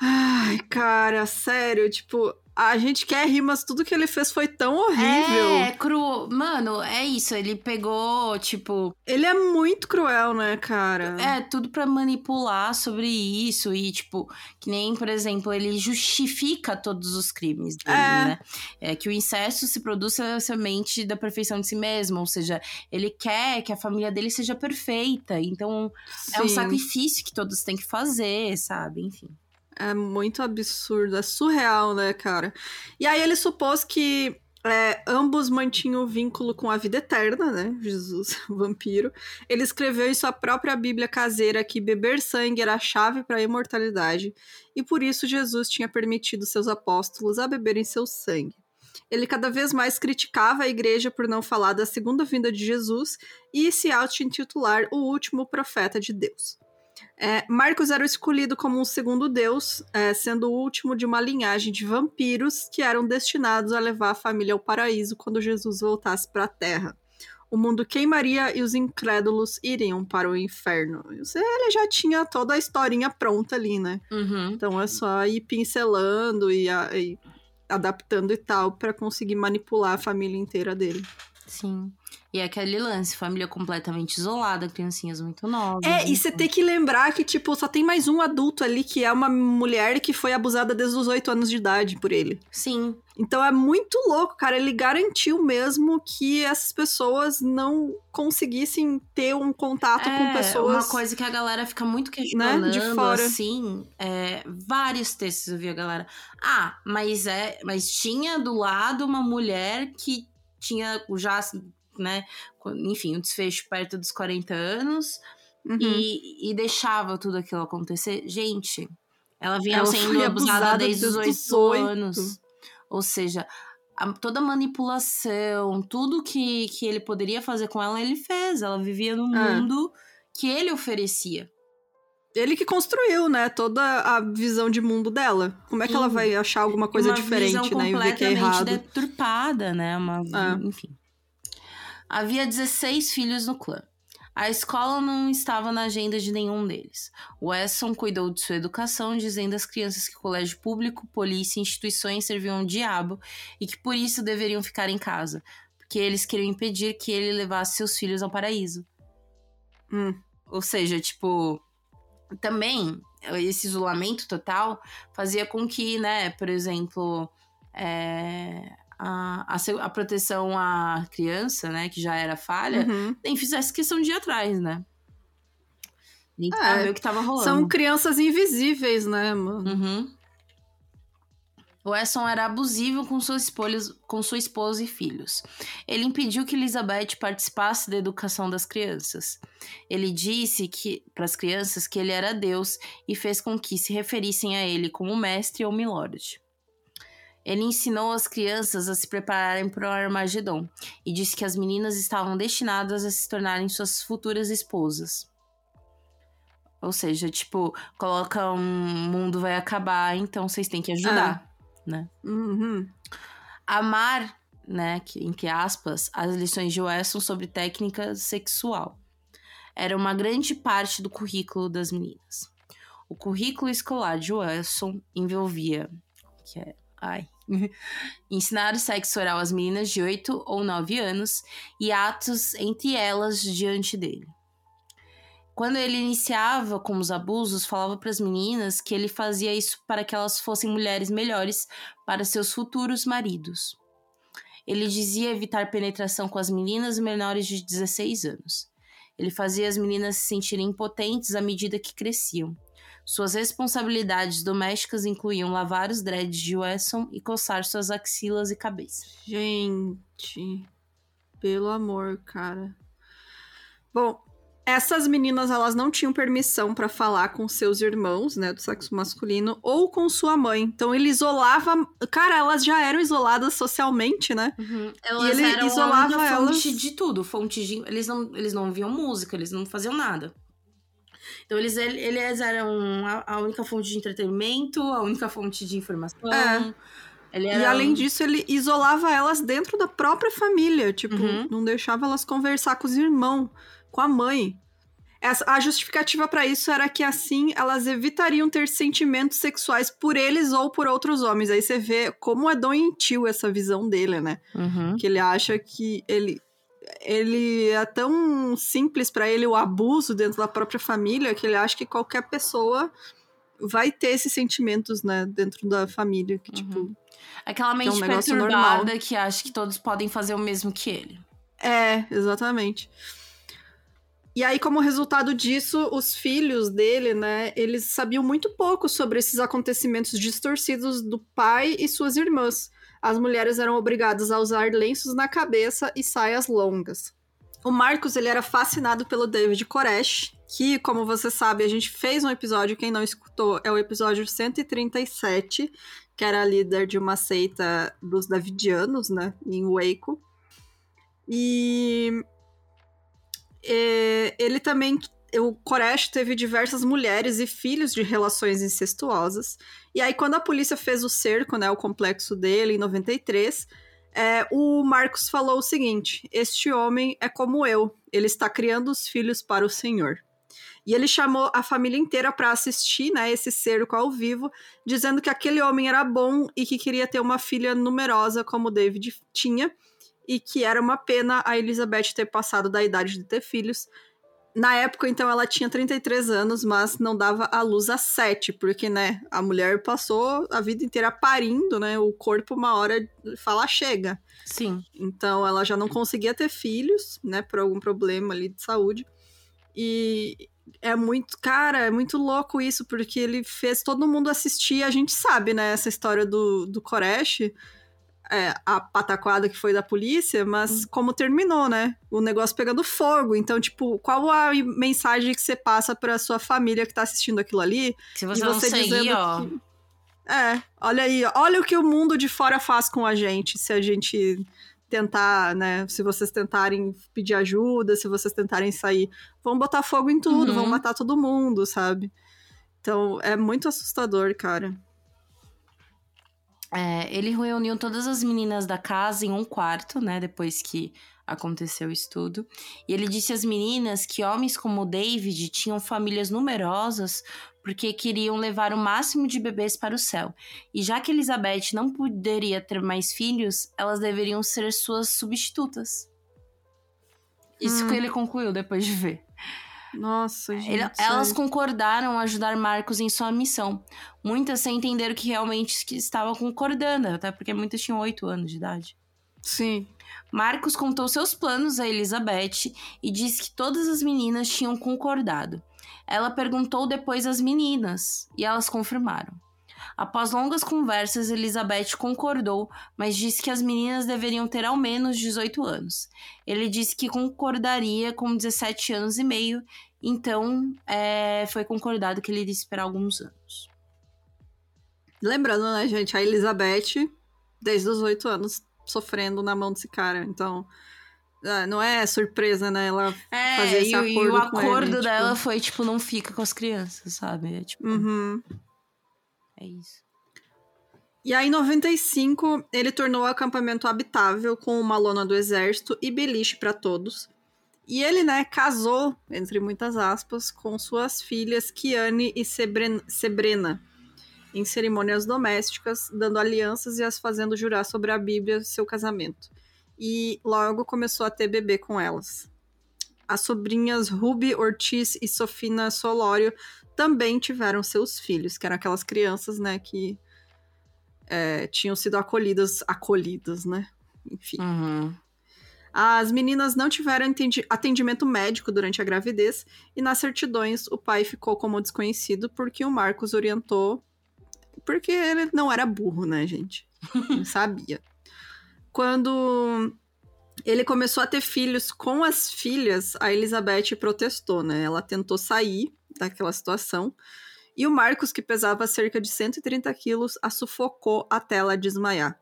Ai, cara, sério, tipo, a gente quer rir, mas tudo que ele fez foi tão horrível. É, cru. Mano, é isso. Ele pegou, tipo. Ele é muito cruel, né, cara? É, tudo para manipular sobre isso. E, tipo, que nem, por exemplo, ele justifica todos os crimes dele, é. né? É que o incesto se produz semente da perfeição de si mesmo. Ou seja, ele quer que a família dele seja perfeita. Então, Sim. é um sacrifício que todos têm que fazer, sabe? Enfim. É muito absurdo, é surreal, né, cara? E aí ele supôs que é, ambos mantinham vínculo com a vida eterna, né? Jesus, o [LAUGHS] vampiro. Ele escreveu em sua própria Bíblia caseira que beber sangue era a chave para a imortalidade, e por isso Jesus tinha permitido seus apóstolos a beberem seu sangue. Ele cada vez mais criticava a igreja por não falar da segunda vinda de Jesus e se auto-intitular o último profeta de Deus. É, Marcos era escolhido como um segundo deus, é, sendo o último de uma linhagem de vampiros que eram destinados a levar a família ao paraíso quando Jesus voltasse para a Terra. O mundo queimaria e os incrédulos iriam para o inferno. Ele já tinha toda a historinha pronta ali, né? Uhum. Então é só ir pincelando e, e adaptando e tal para conseguir manipular a família inteira dele. Sim. E é aquele lance, família completamente isolada, criancinhas muito novas. É, e você tem que lembrar que, tipo, só tem mais um adulto ali que é uma mulher que foi abusada desde os oito anos de idade por ele. Sim. Então é muito louco, cara. Ele garantiu mesmo que essas pessoas não conseguissem ter um contato é, com pessoas. Uma coisa que a galera fica muito questionando, né, de fora. assim, é, vários textos eu vi a galera. Ah, mas é, mas tinha do lado uma mulher que tinha já né? Enfim, um desfecho perto dos 40 anos uhum. e, e deixava tudo aquilo acontecer. Gente, ela vinha ela sendo abusada, abusada desde os 18 anos. Ou seja, a, toda a manipulação, tudo que, que ele poderia fazer com ela, ele fez. Ela vivia no é. mundo que ele oferecia. Ele que construiu, né, toda a visão de mundo dela. Como é que Sim. ela vai achar alguma coisa uma diferente, né, e ver que é errado? deturpada, né, uma, é. enfim. Havia 16 filhos no clã. A escola não estava na agenda de nenhum deles. Wesson cuidou de sua educação, dizendo às crianças que colégio público, polícia e instituições serviam ao diabo e que por isso deveriam ficar em casa, porque eles queriam impedir que ele levasse seus filhos ao paraíso. Hum. Ou seja, tipo, também esse isolamento total fazia com que, né, por exemplo, é, a, a, a, proteção à criança, né, que já era falha, uhum. nem fizesse questão de ir atrás, né? Nem é, saber o que tava rolando. São crianças invisíveis, né, mano? Uhum. O Wesson era abusivo com, suas espolas, com sua esposa e filhos. Ele impediu que Elizabeth participasse da educação das crianças. Ele disse que para as crianças que ele era Deus e fez com que se referissem a ele como mestre ou milord. Ele ensinou as crianças a se prepararem para o Armagedon e disse que as meninas estavam destinadas a se tornarem suas futuras esposas. Ou seja, tipo, coloca um mundo vai acabar, então vocês têm que ajudar, ah. né? Uhum. Amar, né, que, entre aspas, as lições de Wesson sobre técnica sexual. Era uma grande parte do currículo das meninas. O currículo escolar de Wesson envolvia, que é, ai, [LAUGHS] ensinar o sexo oral às meninas de 8 ou 9 anos e atos entre elas diante dele. Quando ele iniciava com os abusos, falava para as meninas que ele fazia isso para que elas fossem mulheres melhores para seus futuros maridos. Ele dizia evitar penetração com as meninas menores de 16 anos. Ele fazia as meninas se sentirem impotentes à medida que cresciam. Suas responsabilidades domésticas incluíam lavar os dreads de Wesson e coçar suas axilas e cabeça. Gente, pelo amor, cara. Bom, essas meninas elas não tinham permissão para falar com seus irmãos, né, do sexo masculino, ou com sua mãe. Então ele isolava. Cara, elas já eram isoladas socialmente, né? Uhum. Elas e ele eram isolava a fonte elas... de tudo, fonte de. Eles não, eles não viam música, eles não faziam nada. Então eles, eles eram a, única fonte de entretenimento, a única fonte de informação. É. e além disso, ele isolava elas dentro da própria família. Tipo, uhum. não deixava elas conversar com os irmãos, com a mãe. Essa, a justificativa para isso era que assim elas evitariam ter sentimentos sexuais por eles ou por outros homens. Aí você vê como é doentio essa visão dele, né? Uhum. Que ele acha que ele ele é tão simples para ele o abuso dentro da própria família que ele acha que qualquer pessoa vai ter esses sentimentos, né, dentro da família, que uhum. tipo aquela mente é um perturbada normal. que acha que todos podem fazer o mesmo que ele. É, exatamente. E aí, como resultado disso, os filhos dele, né, eles sabiam muito pouco sobre esses acontecimentos distorcidos do pai e suas irmãs as mulheres eram obrigadas a usar lenços na cabeça e saias longas. O Marcos ele era fascinado pelo David Koresh, que, como você sabe, a gente fez um episódio, quem não escutou, é o episódio 137, que era líder de uma seita dos Davidianos, né, em Waco. E, e ele também o Koresh teve diversas mulheres e filhos de relações incestuosas. E aí, quando a polícia fez o cerco, né, o complexo dele, em 93, é, o Marcos falou o seguinte: Este homem é como eu, ele está criando os filhos para o Senhor. E ele chamou a família inteira para assistir né, esse cerco ao vivo, dizendo que aquele homem era bom e que queria ter uma filha numerosa como David tinha, e que era uma pena a Elizabeth ter passado da idade de ter filhos, na época, então, ela tinha 33 anos, mas não dava a luz a 7, porque, né, a mulher passou a vida inteira parindo, né? O corpo, uma hora, fala chega. Sim. Então, ela já não conseguia ter filhos, né, por algum problema ali de saúde. E é muito, cara, é muito louco isso, porque ele fez todo mundo assistir. A gente sabe, né, essa história do, do Koresh é, a pataquada que foi da polícia, mas hum. como terminou, né? O negócio pegando fogo. Então, tipo, qual a mensagem que você passa pra sua família que tá assistindo aquilo ali? Se você, e você não seguir, ó. Que... É, olha aí, olha o que o mundo de fora faz com a gente, se a gente tentar, né? Se vocês tentarem pedir ajuda, se vocês tentarem sair, vão botar fogo em tudo, uhum. vão matar todo mundo, sabe? Então, é muito assustador, cara. É, ele reuniu todas as meninas da casa em um quarto, né? Depois que aconteceu o estudo. E ele disse às meninas que homens como o David tinham famílias numerosas porque queriam levar o máximo de bebês para o céu. E já que Elizabeth não poderia ter mais filhos, elas deveriam ser suas substitutas. Isso hum. que ele concluiu depois de ver. Nossa, gente. Ele, elas concordaram ajudar Marcos em sua missão. Muitas sem entender que realmente estavam concordando, até porque muitas tinham oito anos de idade. Sim. Marcos contou seus planos a Elizabeth e disse que todas as meninas tinham concordado. Ela perguntou depois às meninas e elas confirmaram. Após longas conversas, Elizabeth concordou, mas disse que as meninas deveriam ter ao menos 18 anos. Ele disse que concordaria com 17 anos e meio, então é, foi concordado que ele iria esperar alguns anos. Lembrando, né, gente, a Elizabeth, desde os 8 anos, sofrendo na mão desse cara, então ah, não é surpresa, né? Ela é, fazer esse e, acordo e o acordo ele, dela tipo... foi, tipo, não fica com as crianças, sabe? É, tipo... Uhum. É isso. E aí, em 95, ele tornou o acampamento habitável com uma lona do exército e beliche para todos. E ele, né, casou, entre muitas aspas, com suas filhas Kiane e Sebrena, em cerimônias domésticas, dando alianças e as fazendo jurar sobre a Bíblia seu casamento. E logo começou a ter bebê com elas. As sobrinhas Ruby Ortiz e Sofina Solório também tiveram seus filhos, que eram aquelas crianças, né, que é, tinham sido acolhidas, acolhidas, né? Enfim. Uhum. As meninas não tiveram atendimento médico durante a gravidez e nas certidões o pai ficou como desconhecido porque o Marcos orientou. Porque ele não era burro, né, gente? Ele [LAUGHS] sabia. Quando ele começou a ter filhos com as filhas, a Elizabeth protestou, né? Ela tentou sair daquela situação. E o Marcos, que pesava cerca de 130 quilos, a sufocou até ela desmaiar.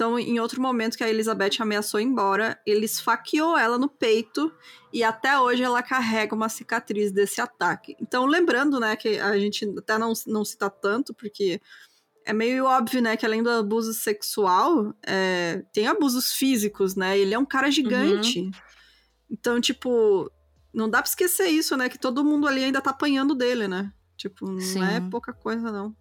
Então, em outro momento que a Elizabeth ameaçou ir embora, ele esfaqueou ela no peito e até hoje ela carrega uma cicatriz desse ataque. Então, lembrando, né, que a gente até não, não cita tanto, porque é meio óbvio, né, que além do abuso sexual, é, tem abusos físicos, né? Ele é um cara gigante. Uhum. Então, tipo, não dá pra esquecer isso, né? Que todo mundo ali ainda tá apanhando dele, né? Tipo, não Sim. é pouca coisa, não.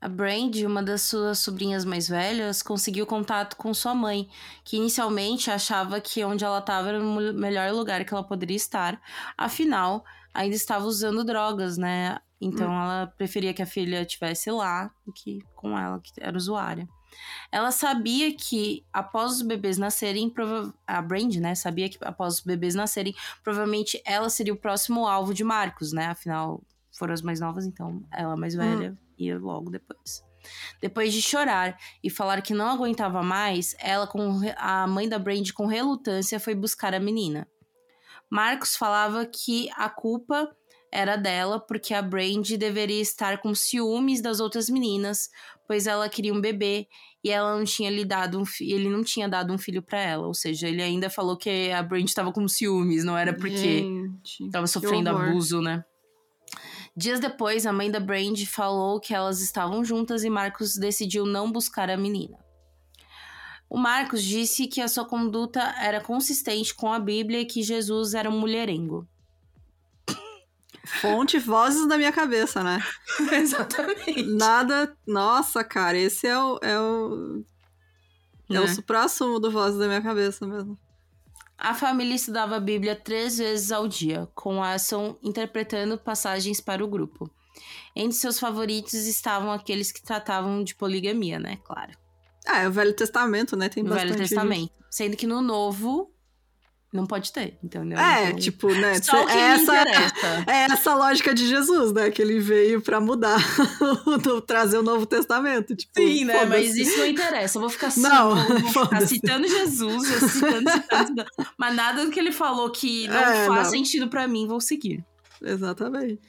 A Brand, uma das suas sobrinhas mais velhas, conseguiu contato com sua mãe, que inicialmente achava que onde ela estava era o melhor lugar que ela poderia estar. Afinal, ainda estava usando drogas, né? Então hum. ela preferia que a filha estivesse lá do que com ela, que era usuária. Ela sabia que após os bebês nascerem, a Brand, né, sabia que após os bebês nascerem, provavelmente ela seria o próximo alvo de Marcos, né? Afinal, foram as mais novas, então ela mais velha hum. ia logo depois. Depois de chorar e falar que não aguentava mais, ela com a mãe da Brand com relutância foi buscar a menina. Marcos falava que a culpa era dela porque a Brandy deveria estar com ciúmes das outras meninas, pois ela queria um bebê e ela não tinha lhe dado um ele não tinha dado um filho para ela, ou seja, ele ainda falou que a Brandy estava com ciúmes, não era porque estava sofrendo abuso, né? Dias depois, a mãe da Brandy falou que elas estavam juntas e Marcos decidiu não buscar a menina. O Marcos disse que a sua conduta era consistente com a Bíblia e que Jesus era um mulherengo. Fonte, vozes da minha cabeça, né? [LAUGHS] Exatamente. Nada. Nossa, cara, esse é o. É o, é, é o supra-sumo do vozes da minha cabeça mesmo. A família estudava a Bíblia três vezes ao dia, com Asson interpretando passagens para o grupo. Entre seus favoritos estavam aqueles que tratavam de poligamia, né? Claro. Ah, é o Velho Testamento, né? Tem o bastante. Velho Testamento. Sendo que no Novo não pode ter, entendeu? É, então, tipo, né? [LAUGHS] Só o que essa, interessa. é essa lógica de Jesus, né? Que ele veio para mudar, [LAUGHS] trazer o Novo Testamento. Tipo, Sim, né? Mas isso não interessa. Eu vou ficar, não, vou ficar citando Jesus, [LAUGHS] citando, citando, mas nada do que ele falou que não é, faz não. sentido para mim, vou seguir. Exatamente.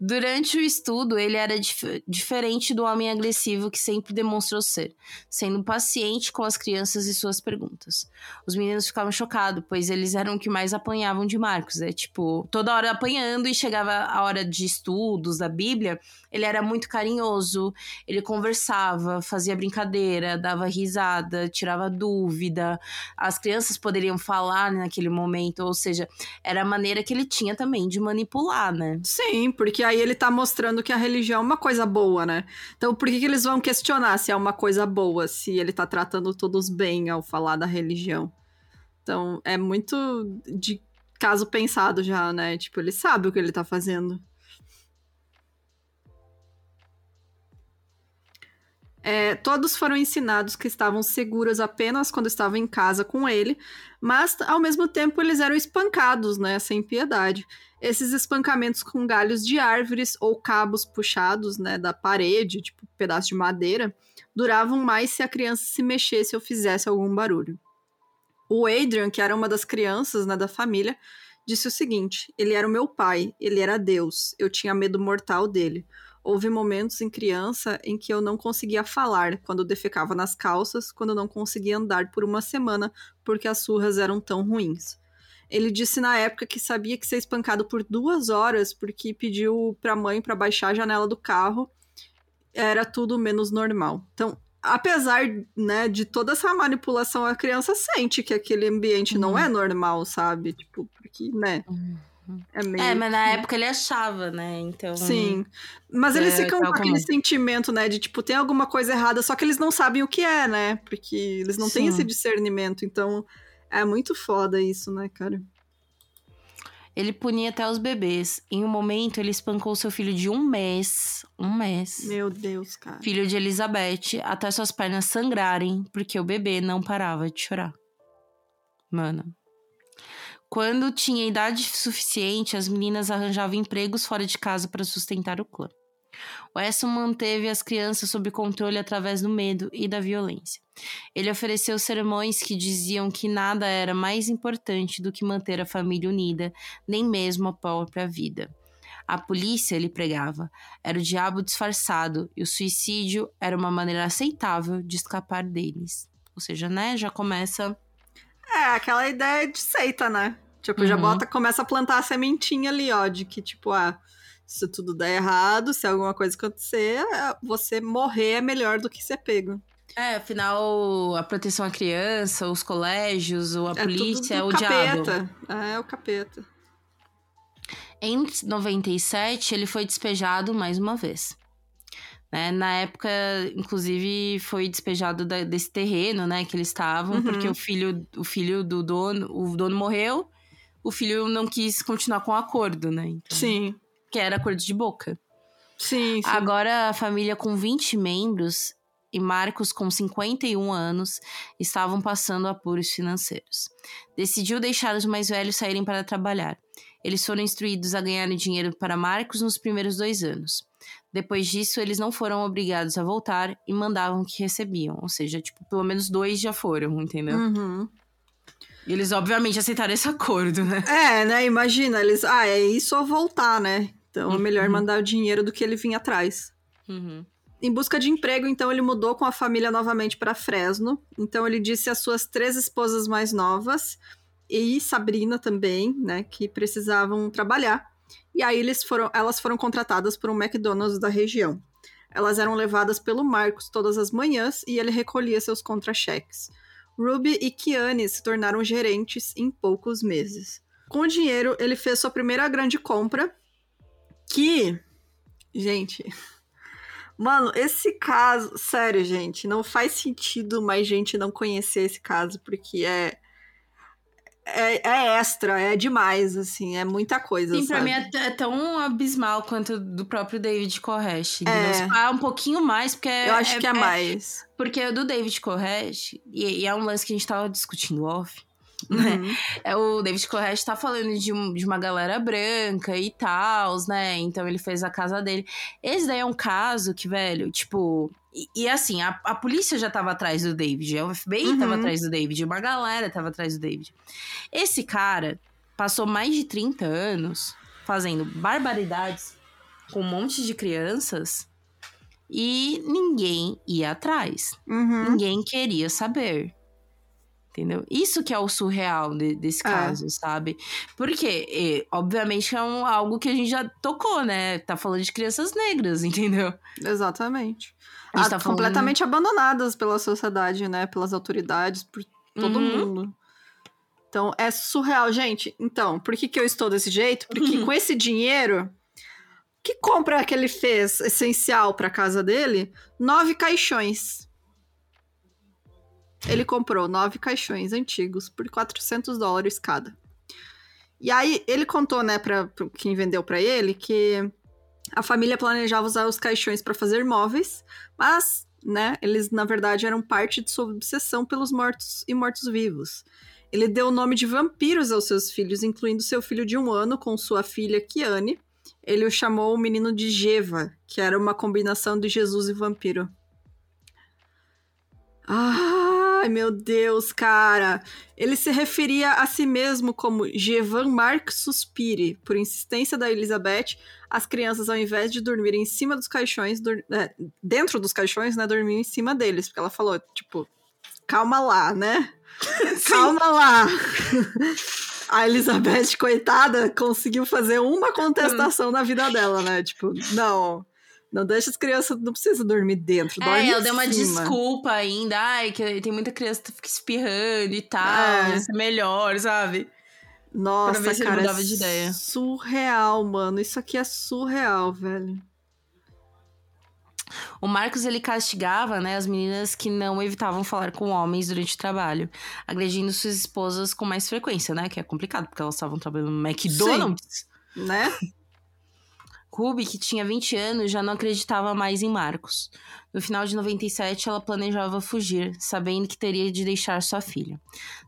Durante o estudo, ele era dif diferente do homem agressivo que sempre demonstrou ser, sendo paciente com as crianças e suas perguntas. Os meninos ficavam chocados, pois eles eram o que mais apanhavam de Marcos. É tipo, toda hora apanhando e chegava a hora de estudos da Bíblia, ele era muito carinhoso, ele conversava, fazia brincadeira, dava risada, tirava dúvida. As crianças poderiam falar naquele momento, ou seja, era a maneira que ele tinha também de manipular, né? Sim, porque aí ele tá mostrando que a religião é uma coisa boa, né? Então por que, que eles vão questionar se é uma coisa boa, se ele tá tratando todos bem ao falar da religião? Então é muito de caso pensado já, né? Tipo, ele sabe o que ele tá fazendo. É, todos foram ensinados que estavam seguros apenas quando estavam em casa com ele, mas ao mesmo tempo eles eram espancados, né, sem piedade. Esses espancamentos com galhos de árvores ou cabos puxados, né, da parede, tipo pedaço de madeira, duravam mais se a criança se mexesse ou fizesse algum barulho. O Adrian, que era uma das crianças, né, da família, disse o seguinte: ele era o meu pai, ele era Deus, eu tinha medo mortal dele. Houve momentos em criança em que eu não conseguia falar, quando defecava nas calças, quando não conseguia andar por uma semana porque as surras eram tão ruins. Ele disse na época que sabia que ser espancado por duas horas porque pediu pra mãe para baixar a janela do carro era tudo menos normal. Então, apesar né, de toda essa manipulação, a criança sente que aquele ambiente uhum. não é normal, sabe? Tipo, porque, né? Uhum. É, é, mas na época ele achava, né? Então. Sim. Mas eles é, ficam com aquele sentimento, né? De tipo, tem alguma coisa errada, só que eles não sabem o que é, né? Porque eles não Sim. têm esse discernimento. Então, é muito foda isso, né, cara? Ele punia até os bebês. Em um momento, ele espancou seu filho de um mês. Um mês. Meu Deus, cara. Filho de Elizabeth, até suas pernas sangrarem, porque o bebê não parava de chorar. Mano. Quando tinha idade suficiente, as meninas arranjavam empregos fora de casa para sustentar o clã. Wesson manteve as crianças sob controle através do medo e da violência. Ele ofereceu sermões que diziam que nada era mais importante do que manter a família unida, nem mesmo a própria vida. A polícia, ele pregava, era o diabo disfarçado e o suicídio era uma maneira aceitável de escapar deles. Ou seja, né, já começa. É, aquela ideia de seita, né? Tipo, uhum. já bota, começa a plantar a sementinha ali, ó, de que, tipo, ah, se tudo der errado, se alguma coisa acontecer, é, você morrer é melhor do que ser pego. É, afinal, a proteção à criança, os colégios, ou a é polícia é o capeta. diabo. É, o capeta. Em 97, ele foi despejado mais uma vez. Né? Na época, inclusive, foi despejado da, desse terreno, né, que eles estavam, uhum. porque o filho, o filho do dono, o dono morreu, o filho não quis continuar com o acordo, né? Então... Sim que era acordo de boca. Sim, sim. Agora, a família com 20 membros e Marcos, com 51 anos, estavam passando apuros financeiros. Decidiu deixar os mais velhos saírem para trabalhar. Eles foram instruídos a ganhar dinheiro para Marcos nos primeiros dois anos. Depois disso, eles não foram obrigados a voltar e mandavam o que recebiam. Ou seja, tipo, pelo menos dois já foram, entendeu? Uhum. Eles, obviamente, aceitaram esse acordo, né? É, né? Imagina, eles. Ah, é isso ou voltar, né? Então é melhor Uhum. mandar o dinheiro do que ele vir atrás. Uhum. Em busca de emprego, então, ele mudou com a família novamente para Fresno. Então, ele disse às suas três esposas mais novas e Sabrina também, né, que precisavam trabalhar. E aí eles foram, elas foram contratadas por um McDonald's da região. Elas eram levadas pelo Marcos todas as manhãs e ele recolhia seus contra-cheques. Ruby e Kiane se tornaram gerentes em poucos meses. Com o dinheiro, ele fez sua primeira grande compra, que, gente, [LAUGHS] Mano, esse caso, sério, gente, não faz sentido mais gente não conhecer esse caso, porque é. É, é extra, é demais, assim, é muita coisa. Sim, pra sabe? mim é, é tão abismal quanto do próprio David Koresh. É. pá, um pouquinho mais, porque Eu acho que é, mais. Porque o do David Koresh, e, e é um lance que a gente tava discutindo off? [LAUGHS] Uhum. É, o David Koresh tá falando de, um- de uma galera branca e tal, né? Então ele fez a casa dele. Esse daí é um caso que, velho, tipo. E, e assim, a, a polícia já tava atrás do David, o FBI Uhum. tava atrás do David, uma galera tava atrás do David. Esse cara passou mais de 30 anos fazendo barbaridades com um monte de crianças e ninguém ia atrás. Uhum. Ninguém queria saber. Entendeu? Isso que é o surreal de- desse É. caso, sabe? Porque, eh, obviamente, é um, algo que a gente já tocou, né? Tá falando de crianças negras, [LAUGHS] entendeu? Exatamente. A gente Ah, tá falando- completamente abandonadas pela sociedade, né? Pelas autoridades, por todo Uhum. mundo. Então, é surreal, gente. Então, por que, que eu estou desse jeito? Porque Uhum. [LAUGHS] com esse dinheiro, que compra que ele fez essencial para casa dele? Nove caixões. Ele comprou nove caixões antigos por 400 dólares cada. E aí, ele contou, né, para quem vendeu para ele, que a família planejava usar os caixões para fazer móveis, mas, né, eles na verdade eram parte de sua obsessão pelos mortos e mortos-vivos. Ele deu o nome de vampiros aos seus filhos, incluindo seu filho de um ano com sua filha Kiane. Ele o chamou o menino de Geva, que era uma combinação de Jesus e vampiro. Ai, meu Deus, cara. Ele se referia a si mesmo como Jevan Mark Suspire. Por insistência da Elizabeth, as crianças, ao invés de dormirem em cima dos caixões, dur- é, dentro dos caixões, né, dormiam em cima deles. Porque ela falou, tipo, calma lá, né? [LAUGHS] Calma lá. A Elizabeth, coitada, conseguiu fazer uma contestação na vida dela, né? Tipo, não. Não deixa as crianças, não precisa dormir dentro, dorme É, em ela deu uma desculpa ainda. Ai, que tem muita criança que fica espirrando e tal. É. Ia ser melhor, sabe? Nossa, Pra ver se ele cara, mudava é de ideia. surreal, mano. Isso aqui é surreal, velho. O Marcos ele castigava, né, as meninas que não evitavam falar com homens durante o trabalho, agredindo suas esposas com mais frequência, né? Que é complicado, porque elas estavam trabalhando no McDonald's. Né? [LAUGHS] Ruby, que tinha 20 anos, já não acreditava mais em Marcos. No final de 97, ela planejava fugir, sabendo que teria de deixar sua filha.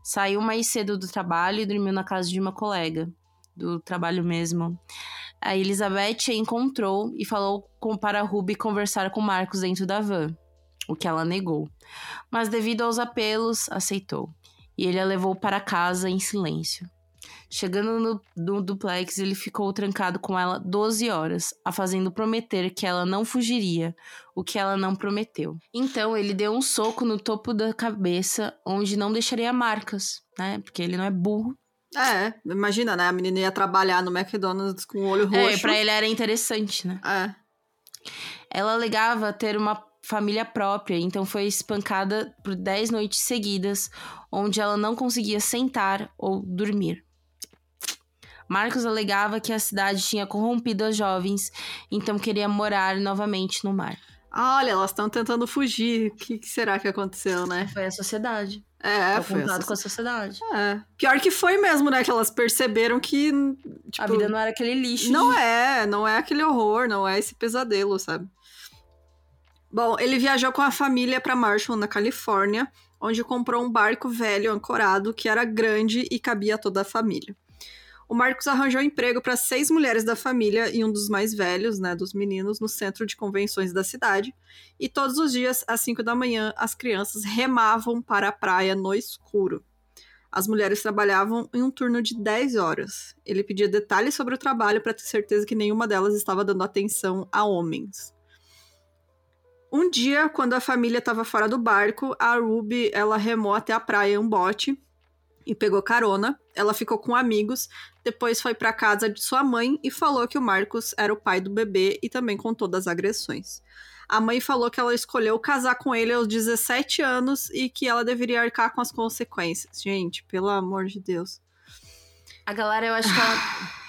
Saiu mais cedo do trabalho e dormiu na casa de uma colega, do trabalho mesmo. A Elizabeth a encontrou e falou com, para Ruby conversar com Marcos dentro da van, o que ela negou. Mas, devido aos apelos, aceitou. E ele a levou para casa em silêncio. Chegando no, no duplex, ele ficou trancado com ela 12 horas, a fazendo prometer que ela não fugiria, o que ela não prometeu. Então, ele deu um soco no topo da cabeça, onde não deixaria marcas, né? Porque ele não é burro. É, imagina, né? A menina ia trabalhar no McDonald's com o olho roxo. É, pra ele era interessante, né? É. Ela alegava ter uma família própria, então foi espancada por 10 noites seguidas, onde ela não conseguia sentar ou dormir. Marcos alegava que a cidade tinha corrompido as jovens, então queria morar novamente no mar. Ah, olha, elas estão tentando fugir. O que, que será que aconteceu, né? Foi a sociedade. É, É, foi. contato essa- com a sociedade. É. Pior que foi mesmo, né? Que elas perceberam que. Tipo, a vida não era aquele lixo. Não de- é, não é aquele horror, não é esse pesadelo, sabe? Bom, ele viajou com a família para Marshall, na Califórnia, onde comprou um barco velho ancorado que era grande e cabia a toda a família. O Marcos arranjou emprego para seis mulheres da família e um dos mais velhos, né, dos meninos, no centro de convenções da cidade. E todos os dias, às cinco da manhã, as crianças remavam para a praia no escuro. As mulheres trabalhavam em um turno de 10 horas. Ele pedia detalhes sobre o trabalho para ter certeza que nenhuma delas estava dando atenção a homens. Um dia, quando a família estava fora do barco, a Ruby ela remou até a praia em um bote e pegou carona. Ela ficou com amigos, depois foi para casa de sua mãe e falou que o Marcos era o pai do bebê e também contou das agressões. A mãe falou que ela escolheu casar com ele aos 17 anos e que ela deveria arcar com as consequências. Gente, pelo amor de Deus. A galera, eu acho que ela. [SIGHS]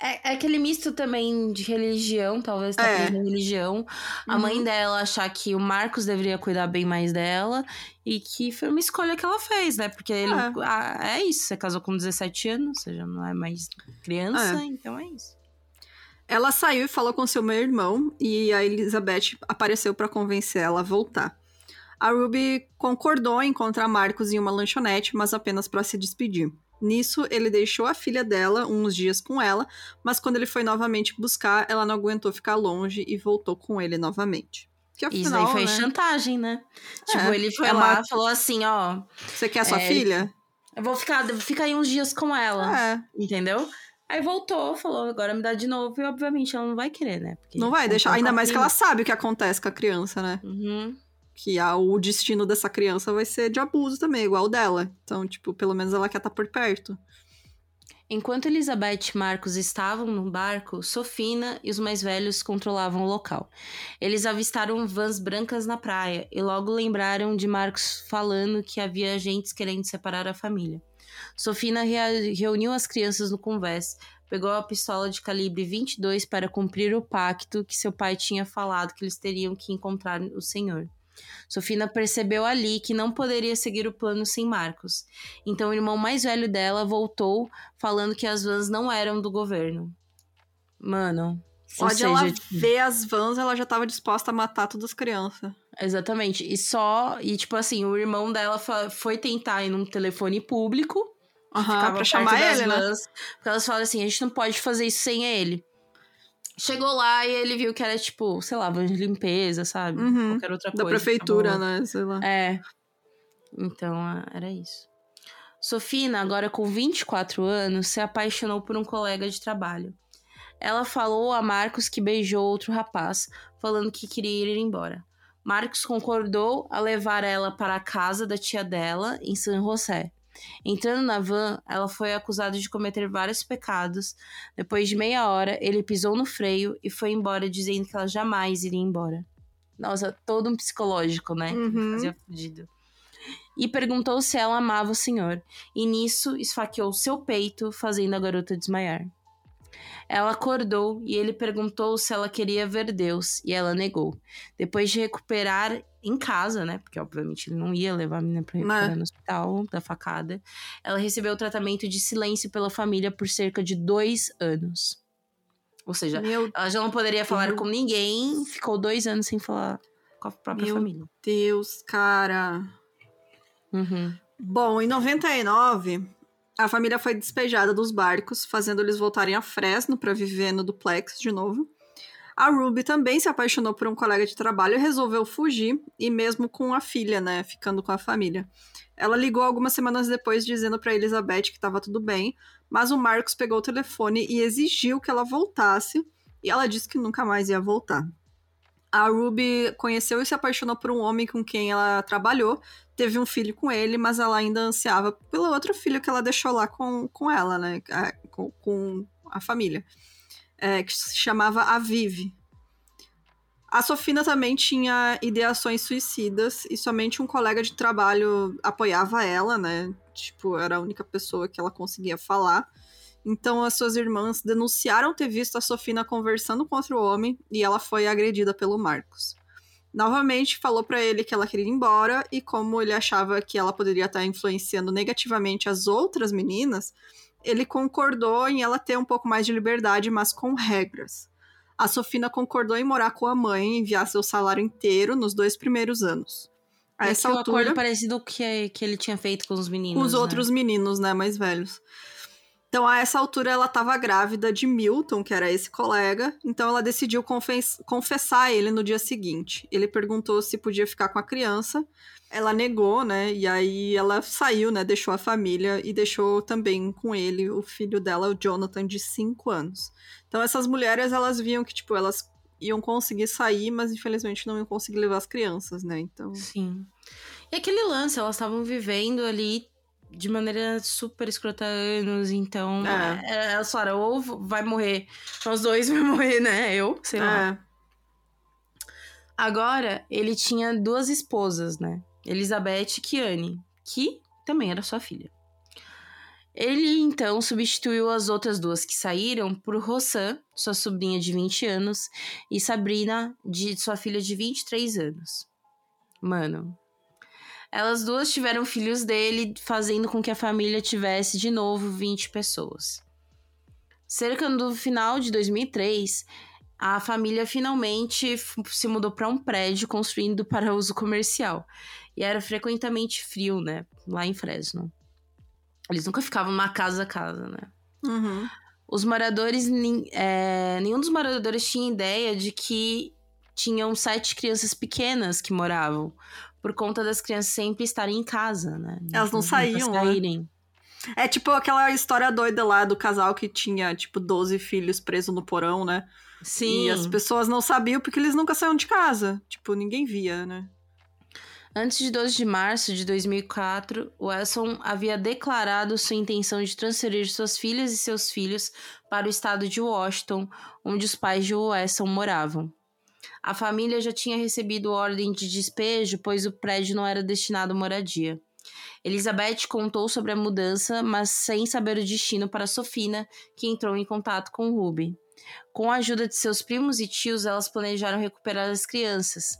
É, é aquele misto também de religião, talvez tá É. religião. A Uhum. mãe dela achar que o Marcos deveria cuidar bem mais dela e que foi uma escolha que ela fez, né? Porque ele. É. Ah, é isso, você casou com 17 anos, você já não é mais criança, É. então é isso. Ela saiu e falou com seu meu irmão e a Elizabeth apareceu para convencer ela a voltar. A Ruby concordou em encontrar Marcos em uma lanchonete, mas apenas para se despedir. Nisso, ele deixou a filha dela uns dias com ela, mas quando ele foi novamente buscar, ela não aguentou ficar longe e voltou com ele novamente. Que Isso afinal, daí foi né, chantagem, né? Tipo, É, ele foi é lá uma- falou assim, ó, você quer sua É, filha? eu vou ficar, fica aí uns dias com ela, É, entendeu? Aí voltou, falou, agora me dá de novo, e obviamente ela não vai querer, né? Porque não vai deixar, com ainda a mais que ela sabe o que acontece com a criança, né? Uhum. Que a- o destino dessa criança vai ser de abuso também, igual o dela. Então, tipo, pelo menos ela quer estar por perto. Enquanto Elizabeth e Marcos estavam no barco, Sofina e os mais velhos controlavam o local. Eles avistaram vans brancas na praia e logo lembraram de Marcos falando que havia agentes querendo separar a família. Sofina reuniu as crianças no convés, pegou a pistola de calibre 22 para cumprir o pacto que seu pai tinha falado que eles teriam que encontrar o Senhor. Sofina percebeu ali que não poderia seguir o plano sem Marcos. Então o irmão mais velho dela voltou falando que as vans não eram do governo. Mano. Só de seja, ela tipo, ver as vans, ela já tava disposta a matar todas as crianças. Exatamente. E só. E tipo assim, o irmão dela foi tentar ir num telefone público. Ficava pra chamar ele, né? vans, Porque elas falam assim: a gente não pode fazer isso sem ele. Chegou lá e ele viu que era tipo, sei lá, van de limpeza, sabe? Uhum. Qualquer outra Da coisa. prefeitura, Tava- né? Sei lá. É. Então, era isso. Sofina, agora com 24 anos, se apaixonou por um colega de trabalho. Ela falou a Marcos que beijou outro rapaz, falando que queria ir embora. Marcos concordou a levar ela para a casa da tia dela, em San José. Entrando na van, ela foi acusada de cometer vários pecados. Depois de meia hora, ele pisou no freio e foi embora, dizendo que ela jamais iria embora. Nossa, todo um psicológico, né? Uhum. Fazia fudido. E perguntou se ela amava o senhor. E nisso esfaqueou seu peito, fazendo a garota desmaiar. Ela acordou e ele perguntou se ela queria ver Deus, e ela negou. Depois de recuperar em casa, né? Porque obviamente ele não ia levar a menina pra recuperar Né. no hospital da facada. Ela recebeu tratamento de silêncio pela família por cerca de dois anos. Ou seja, Meu ela já não poderia falar Meu- com ninguém, ficou dois anos sem falar com a própria Meu- família. Deus, cara. Uhum. Bom, em 99, a família foi despejada dos barcos, fazendo eles voltarem a Fresno para viver no duplex de novo. A Ruby também se apaixonou por um colega de trabalho e resolveu fugir, e mesmo com a filha, né, ficando com a família. Ela ligou algumas semanas depois dizendo para Elizabeth que estava tudo bem, mas o Marcos pegou o telefone e exigiu que ela voltasse, e ela disse que nunca mais ia voltar. A Ruby conheceu e se apaixonou por um homem com quem ela trabalhou, teve um filho com ele, mas ela ainda ansiava pelo outro filho que ela deixou lá com, com ela, né? Com, com a família. É, que se chamava Aviv. A Sofina também tinha ideações suicidas e somente um colega de trabalho apoiava ela, né? Tipo, era a única pessoa que ela conseguia falar. Então as suas irmãs denunciaram ter visto a Sofina conversando com outro homem e ela foi agredida pelo Marcos. Novamente falou pra ele que ela queria ir embora e como ele achava que ela poderia estar influenciando negativamente as outras meninas, ele concordou em ela ter um pouco mais de liberdade, mas com regras. A Sofina concordou em morar com a mãe e enviar seu salário inteiro nos dois primeiros anos. A É essa altura, acordo parecido que, que ele tinha feito com os meninos. com os né? outros meninos, né, mais velhos. Então, a essa altura, ela estava grávida de Milton, que era esse colega, então ela decidiu confess confessar ele no dia seguinte. Ele perguntou se podia ficar com a criança, ela negou, né? E aí ela saiu, né? Deixou a família e deixou também com ele o filho dela, o Jonathan, de 5 anos. Então, essas mulheres, elas viam que, tipo, elas iam conseguir sair, mas infelizmente não iam conseguir levar as crianças, né? Então. Sim. E aquele lance, elas estavam vivendo ali de maneira super escrota anos, então é. é, é só, ou vai morrer, nós dois [LAUGHS] vai morrer, né? Eu, sei lá. É. Agora, ele tinha duas esposas, né? Elizabeth e Kiane, que também era sua filha. Ele então substituiu as outras duas que saíram por Rossan, sua sobrinha de 20 anos, e Sabrina, de sua filha de 23 anos. Mano, elas duas tiveram filhos dele, fazendo com que a família tivesse de novo 20 pessoas. Cerca do final de 2003, a família finalmente se mudou para um prédio construindo para uso comercial. E era frequentemente frio, né? Lá em Fresno. Eles nunca ficavam numa casa a casa, né? Uhum. Os moradores, é, nenhum dos moradores tinha ideia de que tinham sete crianças pequenas que moravam, por conta das crianças sempre estarem em casa, né? Elas não saíam, né? É tipo aquela história doida lá do casal que tinha, tipo, 12 filhos presos no porão, né? Sim. E as pessoas não sabiam porque eles nunca saíam de casa. Tipo, ninguém via, né? Antes de 12 de março de 2004, Wesson havia declarado sua intenção de transferir suas filhas e seus filhos para o estado de Washington, onde os pais de Wesson moravam. A família já tinha recebido ordem de despejo, pois o prédio não era destinado à moradia. Elizabeth contou sobre a mudança, mas sem saber o destino para Sofina, que entrou em contato com Ruby. Com a ajuda de seus primos e tios, elas planejaram recuperar as crianças.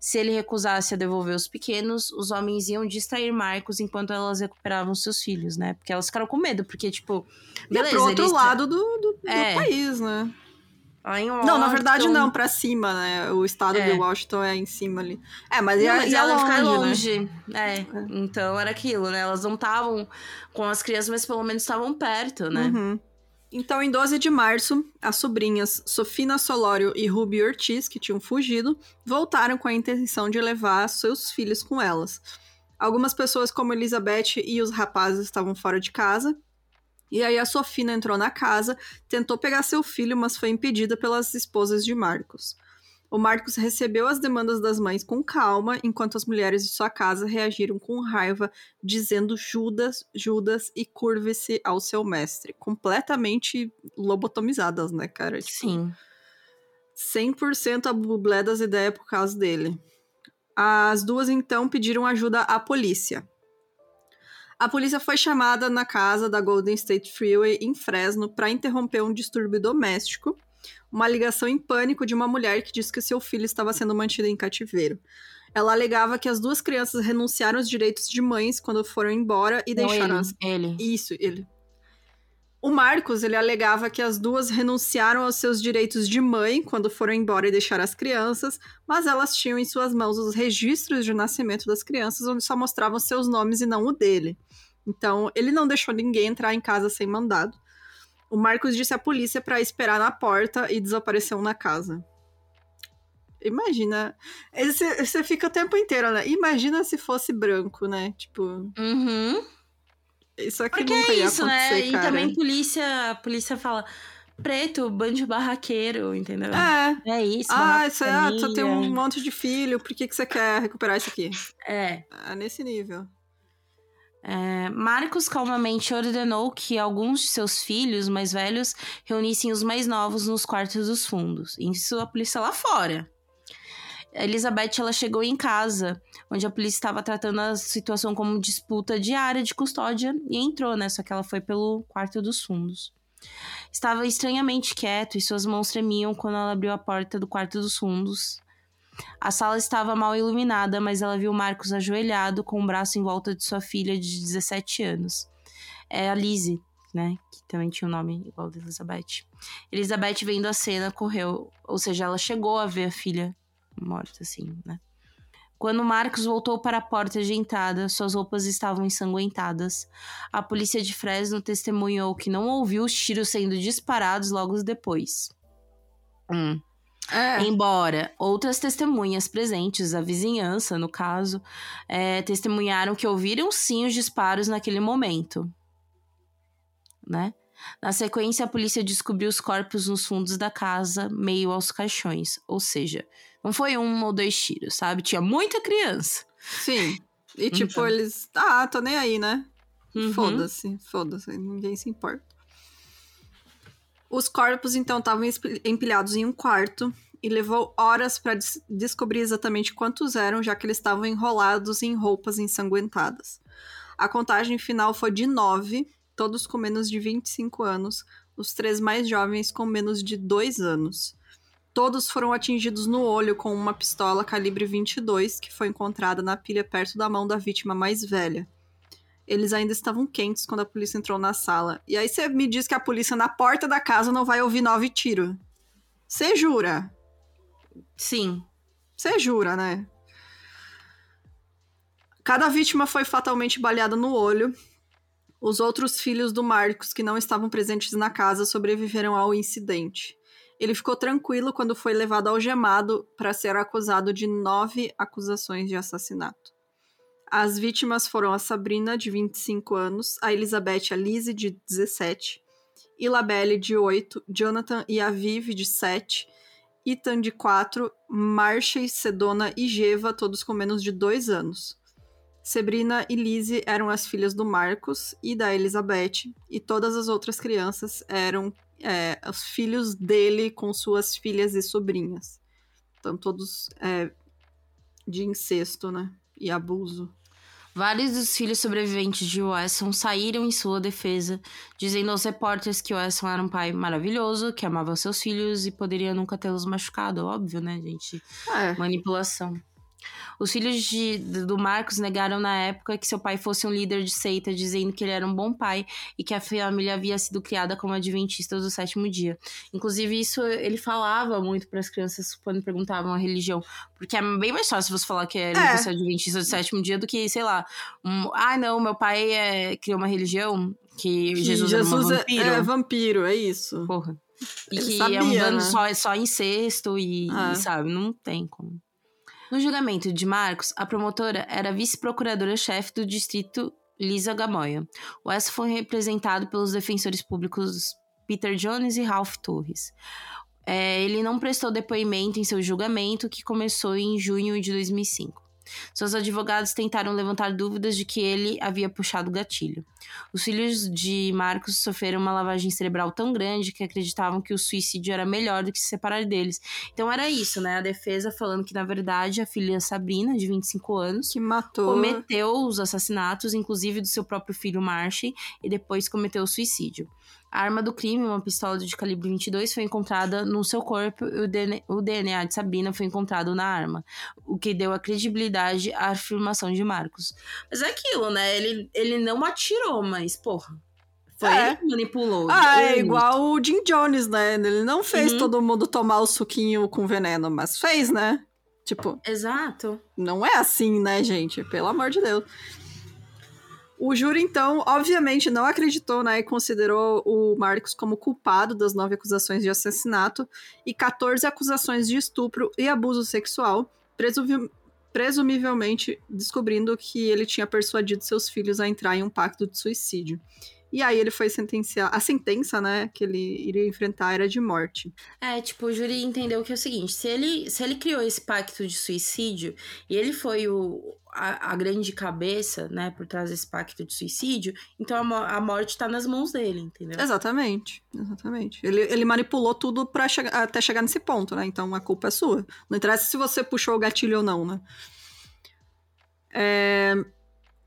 Se ele recusasse a devolver os pequenos, os homens iam distrair Marcos enquanto elas recuperavam seus filhos, né? Porque elas ficaram com medo, porque, tipo. Beleza, e é pro outro lado do, do, é. do país, né? Não, na verdade não, pra cima, né? O estado é. de Washington é em cima ali. É, mas ia, não, mas ia ela longe, longe. Né? É. é. Então era aquilo, né? Elas não estavam com as crianças, mas pelo menos estavam perto, né? Uhum. Então, em 12 de março, as sobrinhas Sofina Solório e Ruby Ortiz, que tinham fugido, voltaram com a intenção de levar seus filhos com elas. Algumas pessoas, como Elizabeth e os rapazes, estavam fora de casa, e aí a Sofina entrou na casa, tentou pegar seu filho, mas foi impedida pelas esposas de Marcos. O Marcos recebeu as demandas das mães com calma, enquanto as mulheres de sua casa reagiram com raiva, dizendo Judas, Judas e curve-se ao seu mestre. Completamente lobotomizadas, né, cara? Tipo, Sim. 100% a bublé das ideias por causa dele. As duas então pediram ajuda à polícia. A polícia foi chamada na casa da Golden State Freeway em Fresno para interromper um distúrbio doméstico, uma ligação em pânico de uma mulher que disse que seu filho estava sendo mantido em cativeiro. Ela alegava que as duas crianças renunciaram aos direitos de mães quando foram embora e Não deixaram ele, as... ele. Isso, ele. O Marcos, ele alegava que as duas renunciaram aos seus direitos de mãe quando foram embora e deixaram as crianças, mas elas tinham em suas mãos os registros de nascimento das crianças, onde só mostravam seus nomes e não o dele. Então, ele não deixou ninguém entrar em casa sem mandado. O Marcos disse à polícia para esperar na porta e desapareceu na casa. Imagina. Você fica o tempo inteiro, né? Imagina se fosse branco, né? Tipo. Uhum. Isso aqui Porque nunca é isso, né? Cara. E também polícia, a polícia fala preto, bando barraqueiro, entendeu? É. É isso. Ah, isso é, ah, tu tem um monte de filho, por que, que você quer recuperar isso aqui? É. É nesse nível. É, Marcos calmamente ordenou que alguns de seus filhos mais velhos reunissem os mais novos nos quartos dos fundos. Isso a polícia lá fora. Elizabeth ela chegou em casa, onde a polícia estava tratando a situação como disputa diária de custódia e entrou, né? Só que ela foi pelo quarto dos fundos. Estava estranhamente quieto e suas mãos tremiam quando ela abriu a porta do quarto dos fundos. A sala estava mal iluminada, mas ela viu Marcos ajoelhado com o braço em volta de sua filha de 17 anos. É a Lizzie, né? Que também tinha um nome igual de Elizabeth. Elizabeth, vendo a cena, correu. Ou seja, ela chegou a ver a filha morta, assim, né? Quando Marcos voltou para a porta de entrada, suas roupas estavam ensanguentadas. A polícia de Fresno testemunhou que não ouviu os tiros sendo disparados logo depois. Hum. É. Embora outras testemunhas presentes, a vizinhança, no caso, é, testemunharam que ouviram sim os disparos naquele momento. Né? Na sequência, a polícia descobriu os corpos nos fundos da casa, meio aos caixões. Ou seja, não foi um ou dois tiros, sabe? Tinha muita criança. Sim. E tipo, então. eles. Ah, tô nem aí, né? Uhum. Foda-se, foda-se, ninguém se importa. Os corpos, então, estavam empilhados em um quarto e levou horas para des descobrir exatamente quantos eram, já que eles estavam enrolados em roupas ensanguentadas. A contagem final foi de nove, todos com menos de 25 anos, os três mais jovens com menos de dois anos. Todos foram atingidos no olho com uma pistola calibre 22 que foi encontrada na pilha perto da mão da vítima mais velha. Eles ainda estavam quentes quando a polícia entrou na sala. E aí você me diz que a polícia na porta da casa não vai ouvir nove tiros. Você jura? Sim. Você jura, né? Cada vítima foi fatalmente baleada no olho. Os outros filhos do Marcos, que não estavam presentes na casa, sobreviveram ao incidente. Ele ficou tranquilo quando foi levado algemado para ser acusado de nove acusações de assassinato. As vítimas foram a Sabrina, de 25 anos, a Elizabeth Alice, de 17, Ilabelle, de 8, Jonathan e Aviv, de 7, Ethan, de 4, Marshall, Sedona e Geva, todos com menos de 2 anos. Sabrina e Lizzie eram as filhas do Marcos e da Elizabeth, e todas as outras crianças eram é, os filhos dele com suas filhas e sobrinhas. Então, todos é, de incesto, né? E abuso. Vários dos filhos sobreviventes de Wesson saíram em sua defesa, dizendo aos repórteres que Wesson era um pai maravilhoso, que amava seus filhos e poderia nunca tê-los machucado. Óbvio, né, gente? É. Manipulação. Os filhos de, do Marcos negaram na época que seu pai fosse um líder de seita, dizendo que ele era um bom pai e que a família havia sido criada como adventista do sétimo dia. Inclusive, isso ele falava muito para as crianças quando perguntavam a religião. Porque é bem mais fácil você falar que ele é. fosse adventista do sétimo dia do que, sei lá, um, ah, não, meu pai é, criou uma religião que, que Jesus, Jesus é, vampiro. É, é vampiro, é isso. Porra. E ele que sabia, é um dano né? só, só incesto e, ah. e, sabe, não tem como. No julgamento de Marcos, a promotora era vice-procuradora-chefe do distrito Lisa Gamoya. West foi representado pelos defensores públicos Peter Jones e Ralph Torres. É, ele não prestou depoimento em seu julgamento, que começou em junho de 2005. Seus advogados tentaram levantar dúvidas de que ele havia puxado o gatilho. Os filhos de Marcos sofreram uma lavagem cerebral tão grande que acreditavam que o suicídio era melhor do que se separar deles. Então era isso, né? A defesa falando que, na verdade, a filha Sabrina, de 25 anos, que matou. cometeu os assassinatos, inclusive do seu próprio filho Marshall, e depois cometeu o suicídio. A arma do crime, uma pistola de calibre 22, foi encontrada no seu corpo e o DNA, de Sabrina foi encontrado na arma, o que deu a credibilidade à afirmação de Marcos. Mas é aquilo, né? Ele, ele não atirou, mas, porra. Foi é. ele que manipulou. Ah, é igual o Jim Jones, né? Ele não fez uhum. todo mundo tomar o suquinho com veneno, mas fez, né? Tipo. Exato. Não é assim, né, gente? Pelo amor de Deus. O júri, então, obviamente não acreditou né, e considerou o Marcos como culpado das nove acusações de assassinato e 14 acusações de estupro e abuso sexual, presumivelmente descobrindo que ele tinha persuadido seus filhos a entrar em um pacto de suicídio. E aí ele foi sentenciado. A sentença, né, que ele iria enfrentar era de morte. É, tipo, o júri entendeu que é o seguinte: se ele, se ele criou esse pacto de suicídio e ele foi o, a, a grande cabeça, né, por trás desse pacto de suicídio, então a, a morte tá nas mãos dele, entendeu? Exatamente, exatamente. Ele, ele manipulou tudo pra chegar, até chegar nesse ponto, né? Então a culpa é sua. Não interessa se você puxou o gatilho ou não, né? É,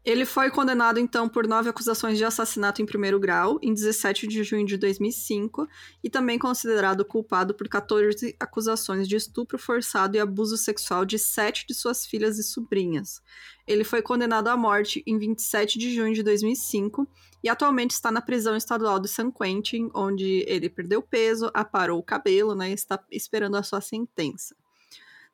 ele foi condenado, então, por nove acusações de assassinato em primeiro grau, em 17 de junho de 2005, e também considerado culpado por 14 acusações de estupro forçado e abuso sexual de sete de suas filhas e sobrinhas. Ele foi condenado à morte em 27 de junho de 2005 e atualmente está na prisão estadual de San Quentin, onde ele perdeu peso, aparou o cabelo né, e está esperando a sua sentença.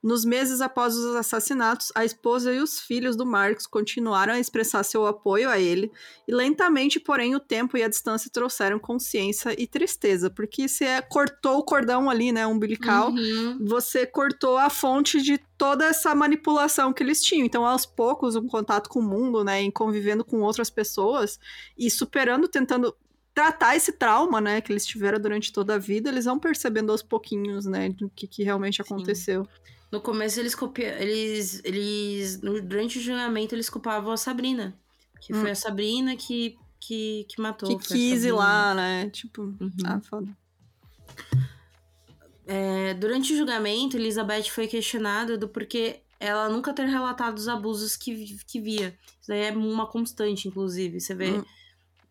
Nos meses após os assassinatos, a esposa e os filhos do Marcos continuaram a expressar seu apoio a ele, e lentamente, porém, o tempo e a distância trouxeram consciência e tristeza, porque se é, cortou o cordão ali, né, umbilical, Uhum. você cortou a fonte de toda essa manipulação que eles tinham. Então, aos poucos, um contato com o mundo, né, em convivendo com outras pessoas e superando, tentando tratar esse trauma, né, que eles tiveram durante toda a vida, eles vão percebendo aos pouquinhos, né, do que, que realmente aconteceu. No começo eles copiam. Eles. eles durante o julgamento eles culpavam a Sabrina. Que foi Hum. a Sabrina que, que, que matou. que foi quis ir lá, né, tipo, Uhum. ah, foda. É, durante o julgamento, Elizabeth foi questionada do porquê ela nunca ter relatado os abusos que, que via. Isso daí é uma constante, inclusive. Você vê, Hum.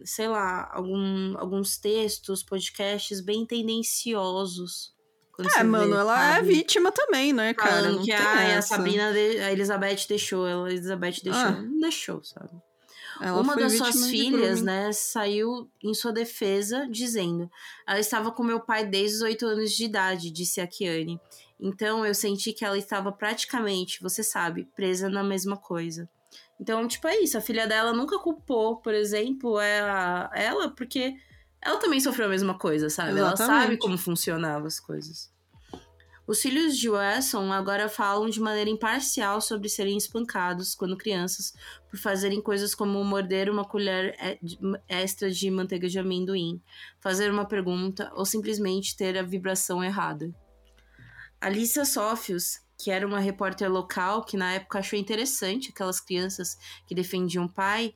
sei lá, algum, alguns textos, podcasts bem tendenciosos. Quando É, mano, vê, ela é sabe? vítima também, né, cara? Falando Não que ai, a essa. Sabrina, de- a Elizabeth deixou, ela, a Elizabeth deixou. Ah. Não deixou, sabe? Ela Uma das suas filhas, né, saiu em sua defesa dizendo: Ela estava com meu pai desde os oito anos de idade, disse a Kiane. Então eu senti que ela estava praticamente, você sabe, presa na mesma coisa. Então, tipo, é isso. A filha dela nunca culpou, por exemplo, ela, ela porque ela também sofreu a mesma coisa, sabe? Ela sabe Exatamente. como funcionavam as coisas. Os filhos de Wesson agora falam de maneira imparcial sobre serem espancados quando crianças por fazerem coisas como morder uma colher de- extra de manteiga de amendoim, fazer uma pergunta ou simplesmente ter a vibração errada. Alicia Sófios, que era uma repórter local que na época achou interessante aquelas crianças que defendiam o pai,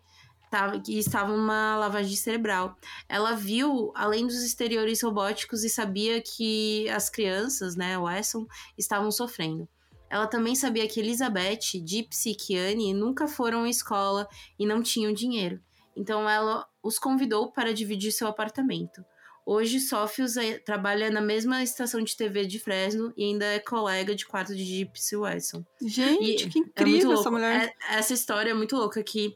tava, que estavam numa lavagem cerebral. Ela viu, além dos exteriores robóticos, e sabia que as crianças, né, Wesson, estavam sofrendo. Ela também sabia que Elizabeth, Gypsy e Kiane nunca foram à escola e não tinham dinheiro. Então ela os convidou para dividir seu apartamento. Hoje, Sófios eh, trabalha na mesma estação de TV de Fresno e ainda é colega de quarto de Gypsy Wesson. Gente, E que é incrível louco. essa mulher. É- essa história é muito louca que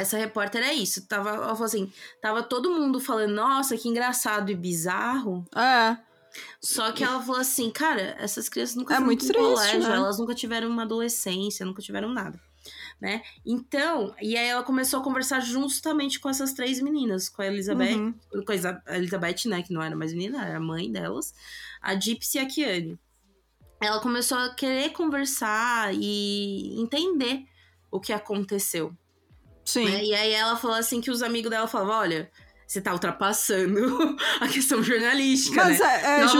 essa repórter é isso. Tava, ela falou assim, tava todo mundo falando, nossa, que engraçado e bizarro. É. Só que ela falou assim, cara, essas crianças nunca É muito triste, colégio, né? elas nunca tiveram uma adolescência, nunca tiveram nada. Né? Então, e aí ela começou a conversar justamente com essas três meninas, com a Elizabeth, Uhum. com a Elizabeth, né, que não era mais menina, era a mãe delas, a Gypsy e a Kiane. Ela começou a querer conversar e entender o que aconteceu. Sim. né? E aí ela falou assim que os amigos dela falavam, olha, você tá ultrapassando [LAUGHS] a questão jornalística, Mas né? é, é falou assim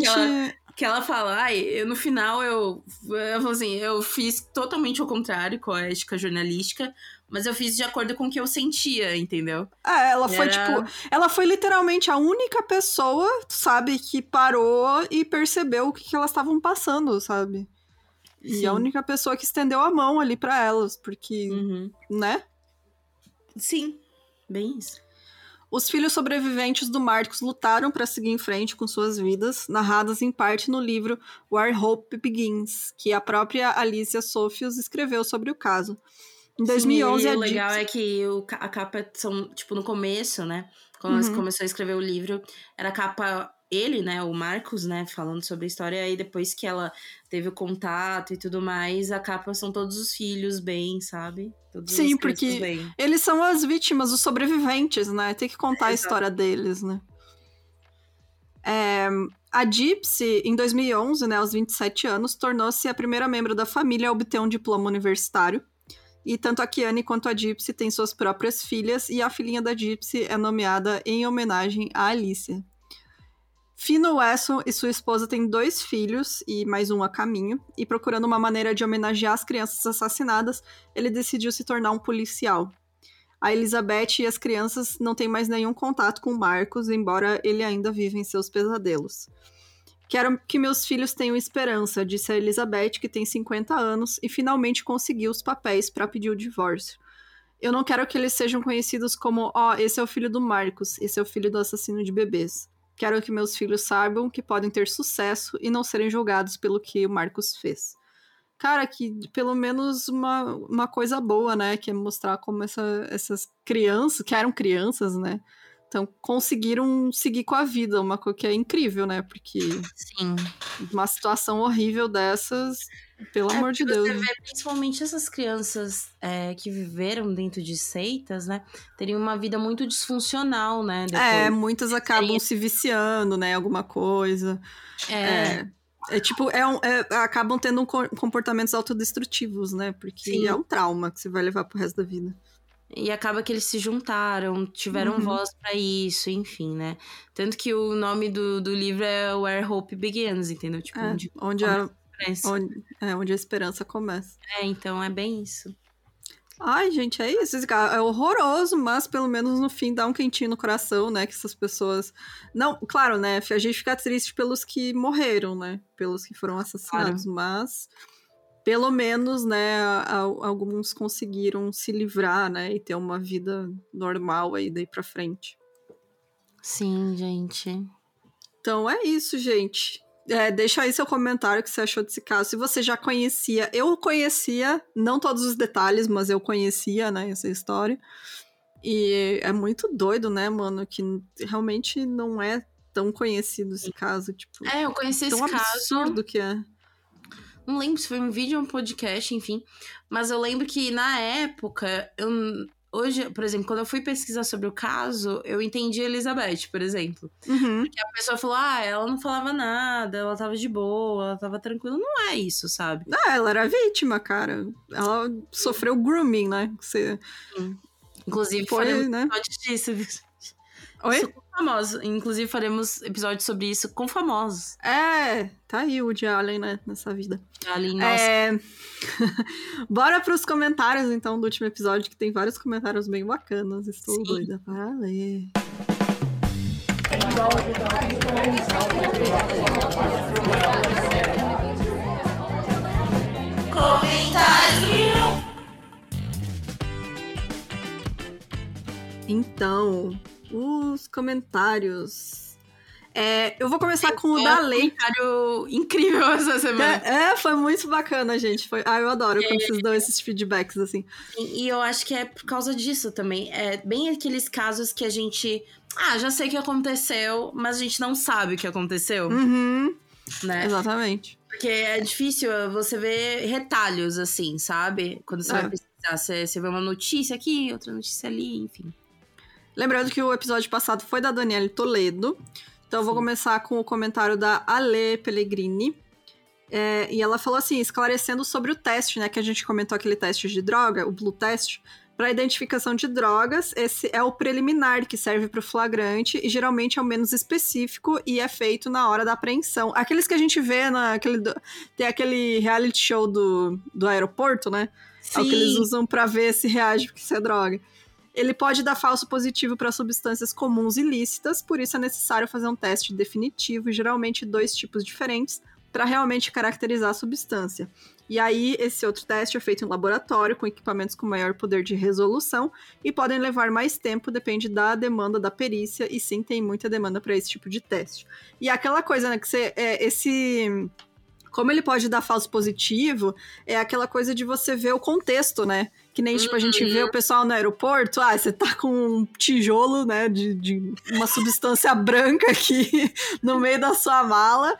justamente. que Que ela fala, ai, eu, no final eu, eu assim, eu fiz totalmente ao contrário com a ética jornalística, mas eu fiz de acordo com o que eu sentia, entendeu? É, ela foi, Era- tipo, ela foi literalmente a única pessoa, sabe, que parou e percebeu o que, que elas estavam passando, sabe? E Sim. a única pessoa que estendeu a mão ali pra elas, porque, Uhum. né? Sim, bem isso. Os filhos sobreviventes do Marcos lutaram para seguir em frente com suas vidas, narradas em parte no livro Where Hope Begins, que a própria Alicia Sophius escreveu sobre o caso. Em 2011, Sim, e a o legal Gypsy- é que o, a capa são, tipo, no começo, né? Quando Uhum. começou a escrever o livro, era a capa, ele, né? O Marcos, né? Falando sobre a história. Aí depois que ela teve o contato e tudo mais, a capa são todos os filhos bem, sabe? Todos Sim, porque- bem. Eles são as vítimas, os sobreviventes, né? Tem que contar a Exato. história deles, né? É, a Gypsy, em 2011, né, aos 27 anos, tornou-se a primeira membro da família a obter um diploma universitário. E tanto a Kiane quanto a Gypsy têm suas próprias filhas, e a filhinha da Gypsy é nomeada em homenagem a Alicia. Fino Wesson e sua esposa têm dois filhos e mais um a caminho, e procurando uma maneira de homenagear as crianças assassinadas, ele decidiu se tornar um policial. A Elizabeth e as crianças não têm mais nenhum contato com Marcos, embora ele ainda viva em seus pesadelos. Quero que meus filhos tenham esperança, disse a Elizabeth, que tem 50 anos e finalmente conseguiu os papéis para pedir o divórcio. Eu não quero que eles sejam conhecidos como, ó, esse é o filho do Marcos, esse é o filho do assassino de bebês. Quero que meus filhos saibam que podem ter sucesso e não serem julgados pelo que o Marcos fez. Cara, que pelo menos uma, uma coisa boa, né? Que é mostrar como essa- essas crianças, que eram crianças, né? Então conseguiram seguir com a vida, uma coisa que é incrível, né? Porque Sim. uma situação horrível dessas, pelo É, amor de Deus. Você vê principalmente essas crianças é, que viveram dentro de seitas, né? Teriam uma vida muito disfuncional, né? É, depois. muitas acabam se viciando, né? Alguma coisa. É, É, é tipo, é um- é- acabam tendo um co- comportamentos autodestrutivos, né? Porque Sim. é um trauma que você vai levar pro resto da vida. E acaba que eles se juntaram, tiveram Uhum. voz pra isso, enfim, né? Tanto que o nome do, do livro é Where Hope Begins, entendeu? Tipo, É, onde onde, a, começa. onde, é, onde a esperança começa. É, então é bem isso. Ai, gente, é isso. É horroroso, mas pelo menos no fim dá um quentinho no coração, né? Que essas pessoas. Não, claro, né? A gente fica triste pelos que morreram, né? Pelos que foram assassinados, mas pelo menos, né? alguns conseguiram se livrar, né? E ter uma vida normal aí daí pra frente. Sim, gente. Então é isso, gente. É, deixa aí seu comentário o que você achou desse caso. Se você já conhecia, eu conhecia, não todos os detalhes, mas eu conhecia, né, essa história. E é muito doido, né, mano, que realmente não é tão conhecido esse caso, tipo, É, eu conheci esse tão caso. absurdo que é. Não lembro se foi um vídeo ou um podcast, enfim. Mas eu lembro que na época, eu, hoje, por exemplo, quando eu fui pesquisar sobre o caso, eu entendi a Elizabeth, por exemplo. Uhum. Que a pessoa falou, ah, ela não falava nada, ela tava de boa, ela tava tranquila. Não é isso, sabe? Ah, ela era vítima, cara. Ela sofreu grooming, né? Você Inclusive, foi, né? disso. Oi? Famosos. Inclusive, faremos episódios sobre isso com famosos. É, tá aí o Woody Allen, né, nessa vida. Ali, nossa. É... [LAUGHS] Bora pros comentários, então, do último episódio, que tem vários comentários bem bacanas. Estou Sim. doida para ler. Então, os comentários. É, eu vou começar com o É da Lei. comentário incrível [LAUGHS] essa semana. É, é, foi muito bacana, gente. Foi... Ah, eu adoro quando vocês dão esses feedbacks, assim. E, e eu acho que é por causa disso também. É bem aqueles casos que a gente. Ah, já sei o que aconteceu, mas a gente não sabe o que aconteceu, Uhum, né? exatamente. Porque é difícil você ver retalhos assim, sabe? Quando você É. vai pesquisar, você, você vê uma notícia aqui, outra notícia ali, enfim. Lembrando que o episódio passado foi da Daniele Toledo. Então eu vou Sim. começar com o comentário da Ale Pellegrini. É, e ela falou assim, esclarecendo sobre o teste, né? Que a gente comentou aquele teste de droga, o Blue Test. Para identificação de drogas, esse é o preliminar que serve para o flagrante e geralmente é o menos específico e é feito na hora da apreensão. Aqueles que a gente vê naquele. Tem aquele reality show do, do aeroporto, né? É o que eles usam pra ver se reage porque isso é droga. Ele pode dar falso positivo para substâncias comuns ilícitas, por isso é necessário fazer um teste definitivo, geralmente dois tipos diferentes, para realmente caracterizar a substância. E aí, esse outro teste é feito em laboratório, com equipamentos com maior poder de resolução, e podem levar mais tempo, depende da demanda da perícia, e sim, tem muita demanda para esse tipo de teste. E aquela coisa, né, que você. É, esse. Como ele pode dar falso positivo, é aquela coisa de você ver o contexto, né? Que nem, tipo, a gente vê o pessoal no aeroporto, ah, você tá com um tijolo, né, de, de uma substância [LAUGHS] branca aqui no meio da sua mala.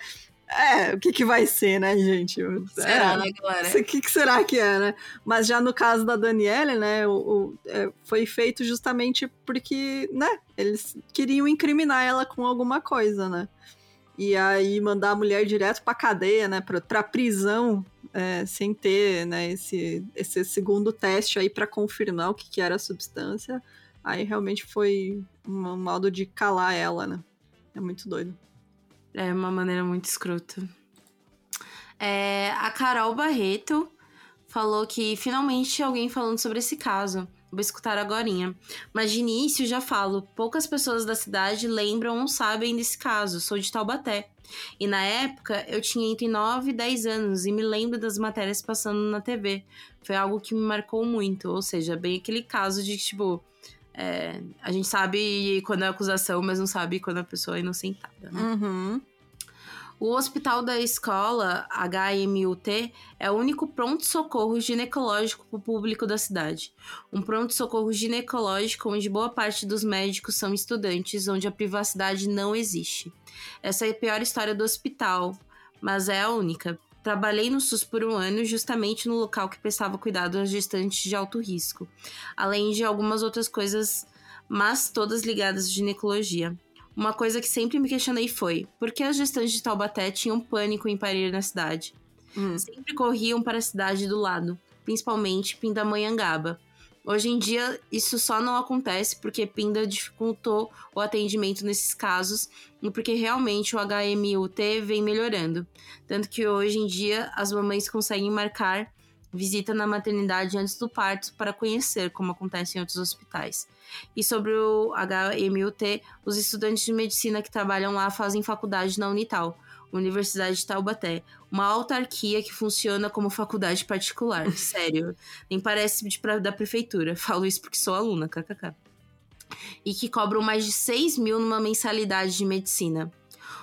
É, o que que vai ser, né, gente? Será, É, né, galera? o que, que será que é, né? Mas já no caso da Daniele, né, o, o- é, foi feito justamente porque, né, eles queriam incriminar ela com alguma coisa, né? E aí mandar a mulher direto pra cadeia, né, pra, pra prisão, é, sem ter, né, esse, esse segundo teste aí pra confirmar o que, que era a substância. Aí realmente foi um, um modo de calar ela, né? É muito doido. É uma maneira muito escrota. É, a Carol Barreto falou que finalmente alguém falando sobre esse caso. Vou escutar agorinha. Mas de início já falo, poucas pessoas da cidade lembram ou sabem desse caso. Sou de Taubaté. E na época eu tinha entre 9 e 10 anos e me lembro das matérias passando na TV. Foi algo que me marcou muito. Ou seja, bem aquele caso de tipo. é, a gente sabe quando é acusação, mas não sabe quando a pessoa é inocentada, né? Uhum. O hospital da escola, HMUT, é o único pronto-socorro ginecológico para o público da cidade. Um pronto-socorro ginecológico onde boa parte dos médicos são estudantes, onde a privacidade não existe. Essa é a pior história do hospital, mas é a única. Trabalhei no SUS por um ano, justamente no local que prestava cuidado às gestantes de alto risco, além de algumas outras coisas, mas todas ligadas à ginecologia. Uma coisa que sempre me questionei foi: por que as gestantes de Taubaté tinham pânico em parir na cidade? Hum. Sempre corriam para a cidade do lado, principalmente Pindamonhangaba. Hoje em dia, isso só não acontece porque Pinda dificultou o atendimento nesses casos e porque realmente o HMUT vem melhorando. Tanto que hoje em dia as mamães conseguem marcar visita na maternidade antes do parto para conhecer como acontece em outros hospitais. E sobre o HMUT, os estudantes de medicina que trabalham lá fazem faculdade na Unital, Universidade de Taubaté, uma autarquia que funciona como faculdade particular. [LAUGHS] Sério, nem parece de, pra, da prefeitura. [LAUGHS] Falo isso porque sou aluna, kkk. E que cobram mais de 6 mil numa mensalidade de medicina.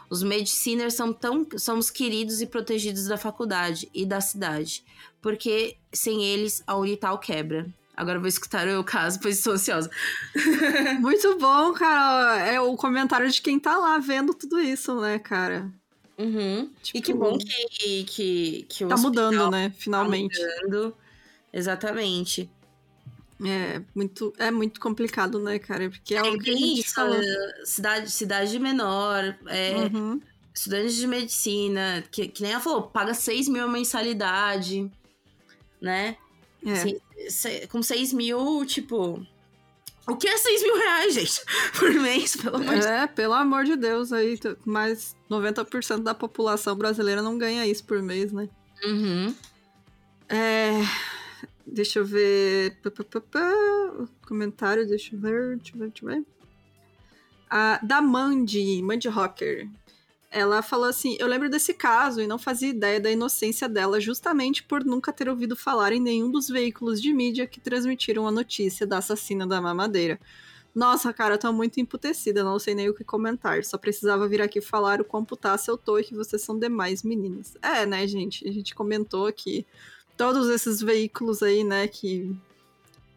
Os mediciners são tão somos queridos e protegidos da faculdade e da cidade, porque sem eles a Unital quebra. Agora vou escutar o caso, pois estou ansiosa. [LAUGHS] Muito bom, cara. É o comentário de quem tá lá vendo tudo isso, né, cara? Uhum. Tipo, e que bom que, que, que o Tá mudando, né? Finalmente. Tá mudando. Exatamente. É muito, é muito complicado, né, cara? Porque é, é o que isso, fala. Cidade, cidade menor, é, uhum. estudantes de medicina, que, que nem ela falou, paga 6 mil a mensalidade, né? É. Assim, com 6 mil, tipo. O que é 6 mil reais, gente? [LAUGHS] Por mês, pelo amor de Deus. É, pelo amor de Deus, aí mais 90% da população brasileira não ganha isso por mês, né? Uhum. É. Deixa eu ver. Comentário, deixa eu ver, deixa eu ver, deixa eu ver. Ah, da Mandy, Mandy Rocker. Ela falou assim: Eu lembro desse caso e não fazia ideia da inocência dela, justamente por nunca ter ouvido falar em nenhum dos veículos de mídia que transmitiram a notícia da assassina da mamadeira. Nossa, cara, eu tô muito emputecida, não sei nem o que comentar. Só precisava vir aqui falar o quão putaça eu tô e que vocês são demais meninas. É, né, gente? A gente comentou aqui todos esses veículos aí, né, que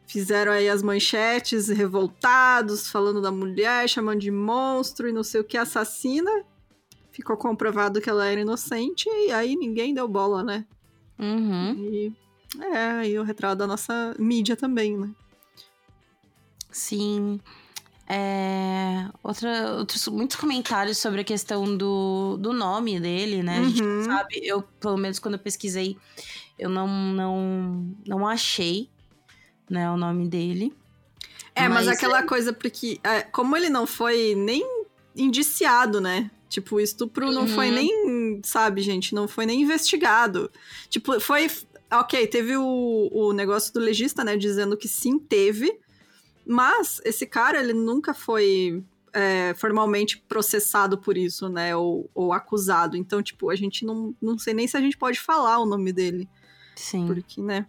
fizeram aí as manchetes revoltados, falando da mulher, chamando de monstro e não sei o que, assassina ficou comprovado que ela era inocente e aí ninguém deu bola, né? Uhum. E é, e o retrato da nossa mídia também, né? Sim. É, outra, outros muitos comentários sobre a questão do, do nome dele, né? A gente uhum. sabe, eu, pelo menos quando eu pesquisei, eu não, não, não achei né, o nome dele. É, mas, mas aquela é... coisa, porque é, como ele não foi nem indiciado, né? Tipo, o estupro uhum. não foi uhum. nem, sabe, gente, não foi nem investigado. Tipo, foi. Ok, teve o, o negócio do legista, né, dizendo que sim, teve. Mas esse cara, ele nunca foi é, formalmente processado por isso, né? Ou, ou, acusado. Então, tipo, a gente não, não sei nem se a gente pode falar o nome dele. Sim. Porque, né?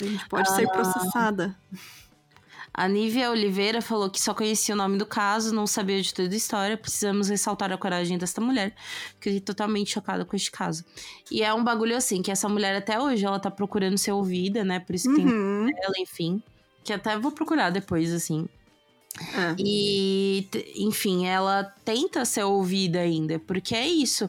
A gente pode ah. ser processada. A Nívia Oliveira falou que só conhecia o nome do caso, não sabia de toda a história. Precisamos ressaltar a coragem dessa mulher. Fiquei totalmente chocada com este caso. E é um bagulho assim, que essa mulher até hoje, ela tá procurando ser ouvida, né? Por isso que uhum. tem ela, enfim. Que até vou procurar depois, assim. É. E, enfim, ela tenta ser ouvida ainda, porque é isso.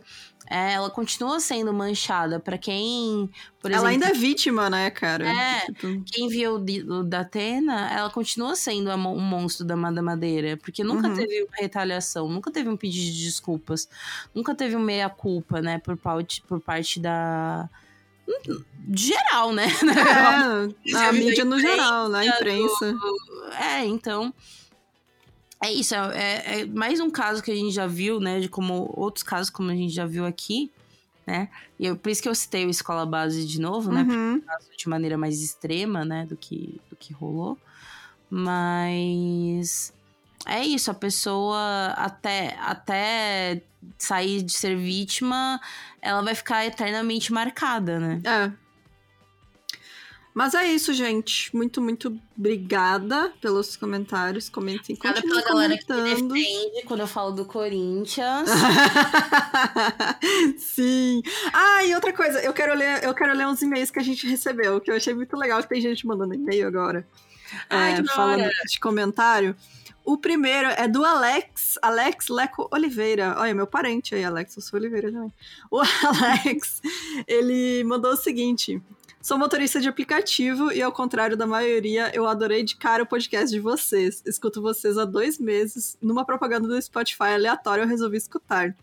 É, ela continua sendo manchada. para quem, por ela ainda é vítima, né, cara? É, tipo... quem viu o da Atena, ela continua sendo um monstro da Madeira. Porque nunca uhum. teve retaliação, nunca teve um pedido de desculpas, nunca teve um meia-culpa, né, por parte, por parte da. Geral, né? [LAUGHS] É, a mídia no geral, na imprensa. Do... É, então. É isso, é, é, é, mais um caso que a gente já viu, né? De como outros casos, como a gente já viu aqui, né? E eu, por isso que eu citei o Escola Base de novo, né? Uhum. Porque de maneira mais extrema, né? Do que, do que rolou. Mas é isso, a pessoa até, até sair de ser vítima, ela vai ficar eternamente marcada, né? É. Mas é isso, gente. Muito, muito obrigada pelos comentários. Comentem, Obrigada pela galera que me defende quando eu falo do Corinthians. [LAUGHS] Sim. Ah, e outra coisa, eu quero ler, eu quero ler uns e-mails que a gente recebeu, que eu achei muito legal, que tem gente mandando e-mail agora. Ai, é, falando hora. de comentário. O primeiro é do Alex, Alex Leco Oliveira. Olha, meu parente aí, Alex, eu sou Oliveira também. O [LAUGHS] Alex, ele mandou o seguinte: Sou motorista de aplicativo e, ao contrário da maioria, eu adorei de cara o podcast de vocês. Escuto vocês há dois meses. Numa propaganda do Spotify aleatória, eu resolvi escutar.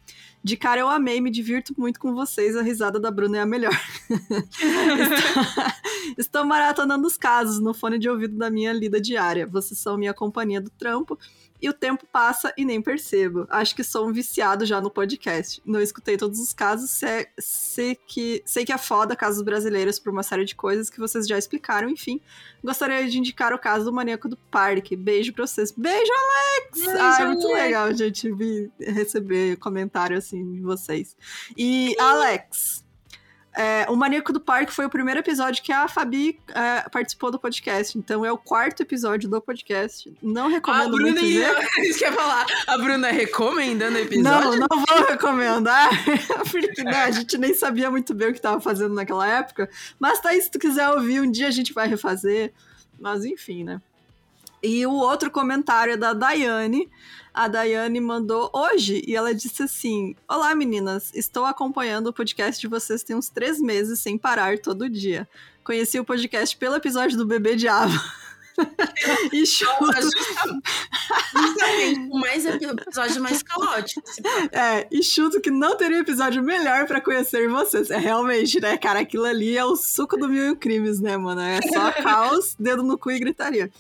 De cara eu amei, me divirto muito com vocês. A risada da Bruna é a melhor. [LAUGHS] estou, estou maratonando os casos no fone de ouvido da minha lida diária. Vocês são minha companhia do trampo. E o tempo passa e nem percebo. Acho que sou um viciado já no podcast. Não escutei todos os casos, sei, sei que, sei que é foda casos brasileiros por uma série de coisas que vocês já explicaram, enfim. Gostaria de indicar o caso do maníaco do parque. Beijo pra vocês. Beijo, Alex! Beijo, ah, é muito Alex. legal, gente, receber comentário assim de vocês. E, Alex, é, o Maníaco do Parque foi o primeiro episódio que a Fabi é, participou do podcast. Então é o quarto episódio do podcast. Não A recomendo Bruna muito ver. [LAUGHS] Isso que eu ia falar. A Bruna recomendando o episódio. Não, não vou recomendar, [LAUGHS] porque né, a gente nem sabia muito bem o que tava fazendo naquela época. Mas tá aí, se tu quiser ouvir, um dia a gente vai refazer. Mas enfim, né? E o outro comentário é da Daiane. A Daiane mandou hoje e ela disse assim: Olá meninas, estou acompanhando o podcast de vocês tem uns três meses sem parar todo dia. Conheci o podcast pelo episódio do Bebê Diabo. [LAUGHS] [LAUGHS] e chuto Justamente, mais episódio mais caótico. É, e chuto que não teria episódio melhor pra conhecer vocês. É realmente, né, cara? Aquilo ali é o suco do mil e crimes, né, mano? É só [LAUGHS] caos, dedo no cu e gritaria.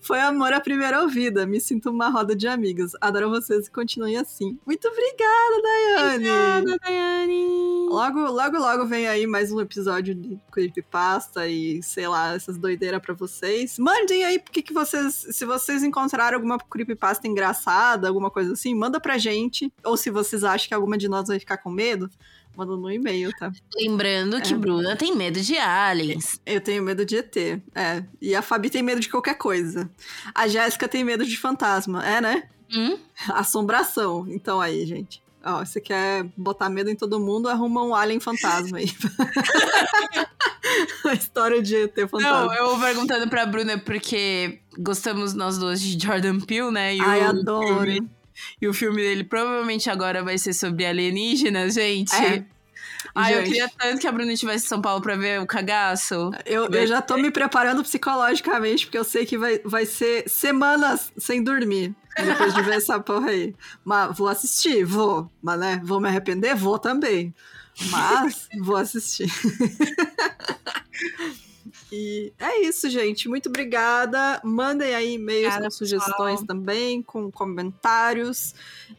Foi amor à primeira ouvida. Me sinto uma roda de amigos. Adoro vocês e continuem assim. Muito obrigada, Daiane! Obrigada, Daiane. Logo, logo, logo vem aí mais um episódio de Creepypasta e, sei lá, essas doideiras pra vocês. Mandem aí porque que vocês, se vocês encontraram alguma Creepypasta engraçada, alguma coisa assim, manda pra gente. Ou se vocês acham que alguma de nós vai ficar com medo, manda no e-mail, tá? Lembrando que É. Bruna tem medo de aliens. Eu tenho medo de ET, é. E a Fabi tem medo de qualquer coisa. A Jéssica tem medo de fantasma, é, né? Hum? [LAUGHS] Assombração. Então aí, gente. Ó, você quer botar medo em todo mundo, arruma um alien fantasma aí. [LAUGHS] A história de ET fantasma. Não, eu vou perguntando pra Bruna porque gostamos nós duas de Jordan Peele, né? E Ai, o adoro. filme- e o filme dele provavelmente agora vai ser sobre alienígenas, gente. É. Ai, eu Gente. queria tanto que a Bruna estivesse em São Paulo pra ver o cagaço. Eu, eu já tô me preparando psicologicamente, porque eu sei que vai, vai ser semanas sem dormir. Depois de ver essa porra aí. Mas vou assistir, vou. Mas, né, vou me arrepender? Vou também. Mas vou assistir. [LAUGHS] E é isso, gente. Muito obrigada. Mandem aí e-mails com sugestões pessoal. também, com comentários,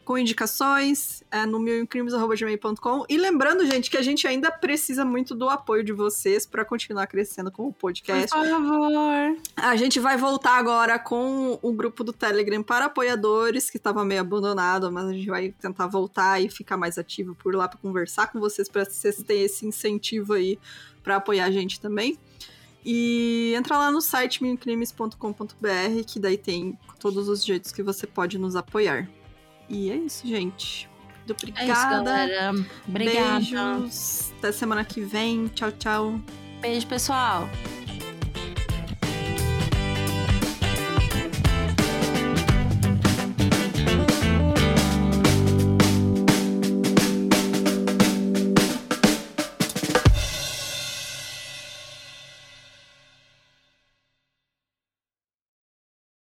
com indicações é, no milcrimes.com. E lembrando, gente, que a gente ainda precisa muito do apoio de vocês para continuar crescendo com o Por podcast. favor. A gente vai voltar agora com o grupo do Telegram para apoiadores, que estava meio abandonado, mas a gente vai tentar voltar e ficar mais ativo por lá para conversar com vocês, para vocês terem esse incentivo aí para apoiar a gente também. E entra lá no site minicrimes.com.br, que daí tem todos os jeitos que você pode nos apoiar. E é isso, gente. Muito É isso, obrigada. galera. Obrigada. Beijos. Até semana que vem. Tchau, tchau. Beijo, pessoal.